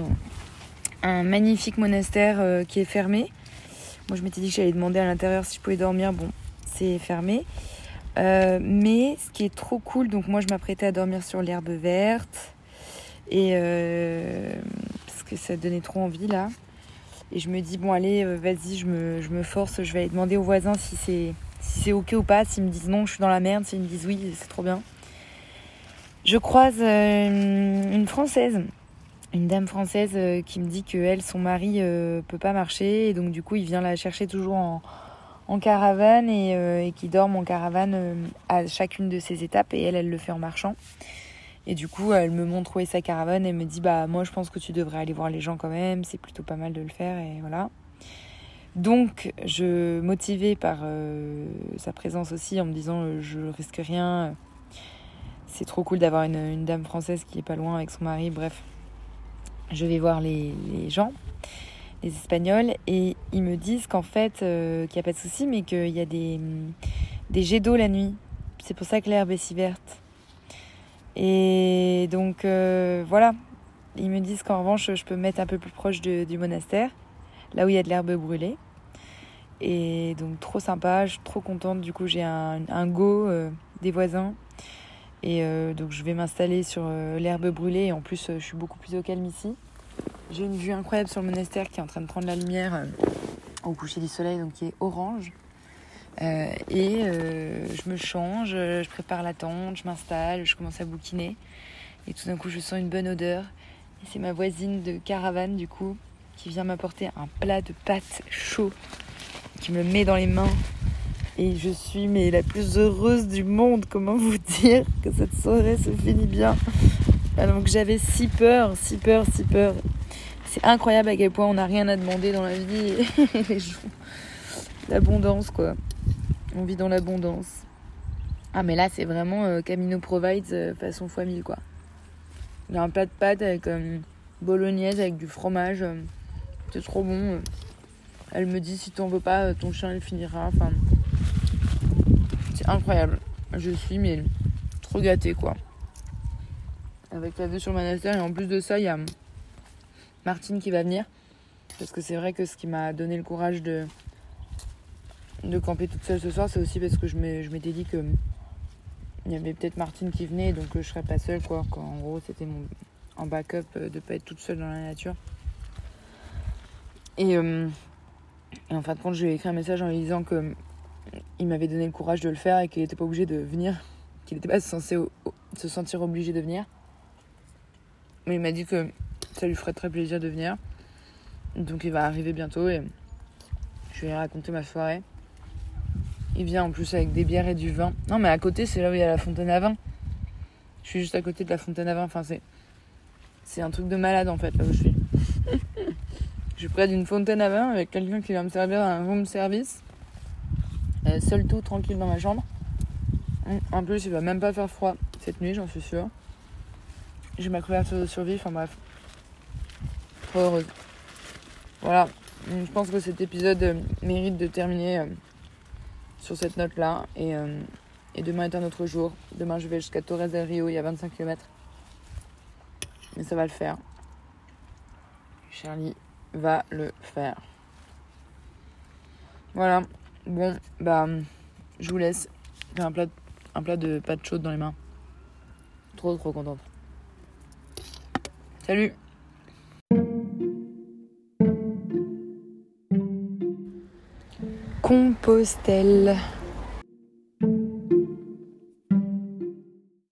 un, magnifique monastère qui est fermé. Moi, je m'étais dit que j'allais demander à l'intérieur si je pouvais dormir. Bon, c'est fermé. Euh, mais ce qui est trop cool, donc moi, je m'apprêtais à dormir sur l'herbe verte. Et. euh, parce que ça donnait trop envie là. Et je me dis, bon, allez, euh, vas-y, je me, je me force, je vais aller demander aux voisins si c'est si c'est ok ou pas. S'ils me disent non, je suis dans la merde. S'ils me disent oui, c'est trop bien. Je croise une Française, une dame française qui me dit que elle, son mari, peut pas marcher. Et donc, du coup, il vient la chercher toujours en, en caravane et, euh, et qui dorment en caravane euh, à chacune de ses étapes. Et elle, elle le fait en marchant. Et du coup, elle me montre où est sa caravane et me dit Bah, moi, je pense que tu devrais aller voir les gens quand même, c'est plutôt pas mal de le faire, et voilà. Donc, je, motivée par euh, sa présence aussi, en me disant Je risque rien, c'est trop cool d'avoir une, dame française qui est pas loin avec son mari, bref. Je vais voir les gens, les Espagnols, et ils me disent qu'en fait, euh, qu'il n'y a pas de souci, mais qu'il y a des, des jets d'eau la nuit. C'est pour ça que l'herbe est si verte. Et donc euh, voilà, ils me disent qu'en revanche, je peux me mettre un peu plus proche du monastère, là où il y a de l'herbe brûlée. Et donc trop sympa, je suis trop contente. Du coup, j'ai un, go euh, des voisins. Et donc je vais m'installer sur l'herbe brûlée. Et en plus, je suis beaucoup plus au calme ici. J'ai une vue incroyable sur le monastère qui est en train de prendre la lumière euh, au coucher du soleil, donc qui est orange. Euh, et euh, je me change, je prépare la tente, je m'installe, je commence à bouquiner. Et tout d'un coup, je sens une bonne odeur. Et c'est ma voisine de caravane, du coup, qui vient m'apporter un plat de pâtes chaud, qui me le met dans les mains. Et je suis mais la plus heureuse du monde. Comment vous dire que cette soirée se finit bien Alors que j'avais si peur, si peur, si peur. C'est incroyable à quel point on n'a rien à demander dans la vie. L'abondance, quoi. On vit dans l'abondance. Ah, mais là, c'est vraiment euh, Camino Provides euh, façon fois 1000, quoi. Il y a un plat de pâtes avec euh, bolognaise, avec du fromage. c'est trop bon. Elle me dit si t'en veux pas, ton chien il finira. Enfin, c'est incroyable. Je suis mais trop gâtée, quoi. Avec la vue sur monastère. Et en plus de ça, il y a Martine qui va venir. Parce que c'est vrai que ce qui m'a donné le courage de, camper toute seule ce soir, c'est aussi parce que je m'étais dit que il y avait peut-être Martine qui venait, donc euh, je serais pas seule, quoi. En gros, c'était mon en backup euh, de pas être toute seule dans la nature. Et, euh, en fin de compte, je lui ai écrit un message en lui disant que il m'avait donné le courage de le faire et qu'il n'était pas obligé de venir, qu'il n'était pas censé se sentir obligé de venir. Mais il m'a dit que ça lui ferait très plaisir de venir. Donc il va arriver bientôt et je vais lui raconter ma soirée. Il vient en plus avec des bières et du vin. Non, mais à côté, c'est là où il y a la fontaine à vin. Je suis juste à côté de la fontaine à vin. Enfin, c'est. C'est un truc de malade en fait, là où je suis. je suis près d'une fontaine à vin avec quelqu'un qui va me servir un room service. Euh, seul tout, tranquille dans ma chambre. En plus, il va même pas faire froid cette nuit, j'en suis sûre. J'ai ma couverture de survie, enfin bref. Heureuse. Voilà, je pense que cet épisode euh, mérite de terminer euh, sur cette note-là. Et, euh, et demain est un autre jour. Demain, je vais jusqu'à Torres del Rio, il y a 25 km. Mais ça va le faire. Charlie va le faire. Voilà. Bon, bah, je vous laisse. J'ai un plat, un plat de pâtes chaudes dans les mains. Trop, trop contente. Salut Compostelle.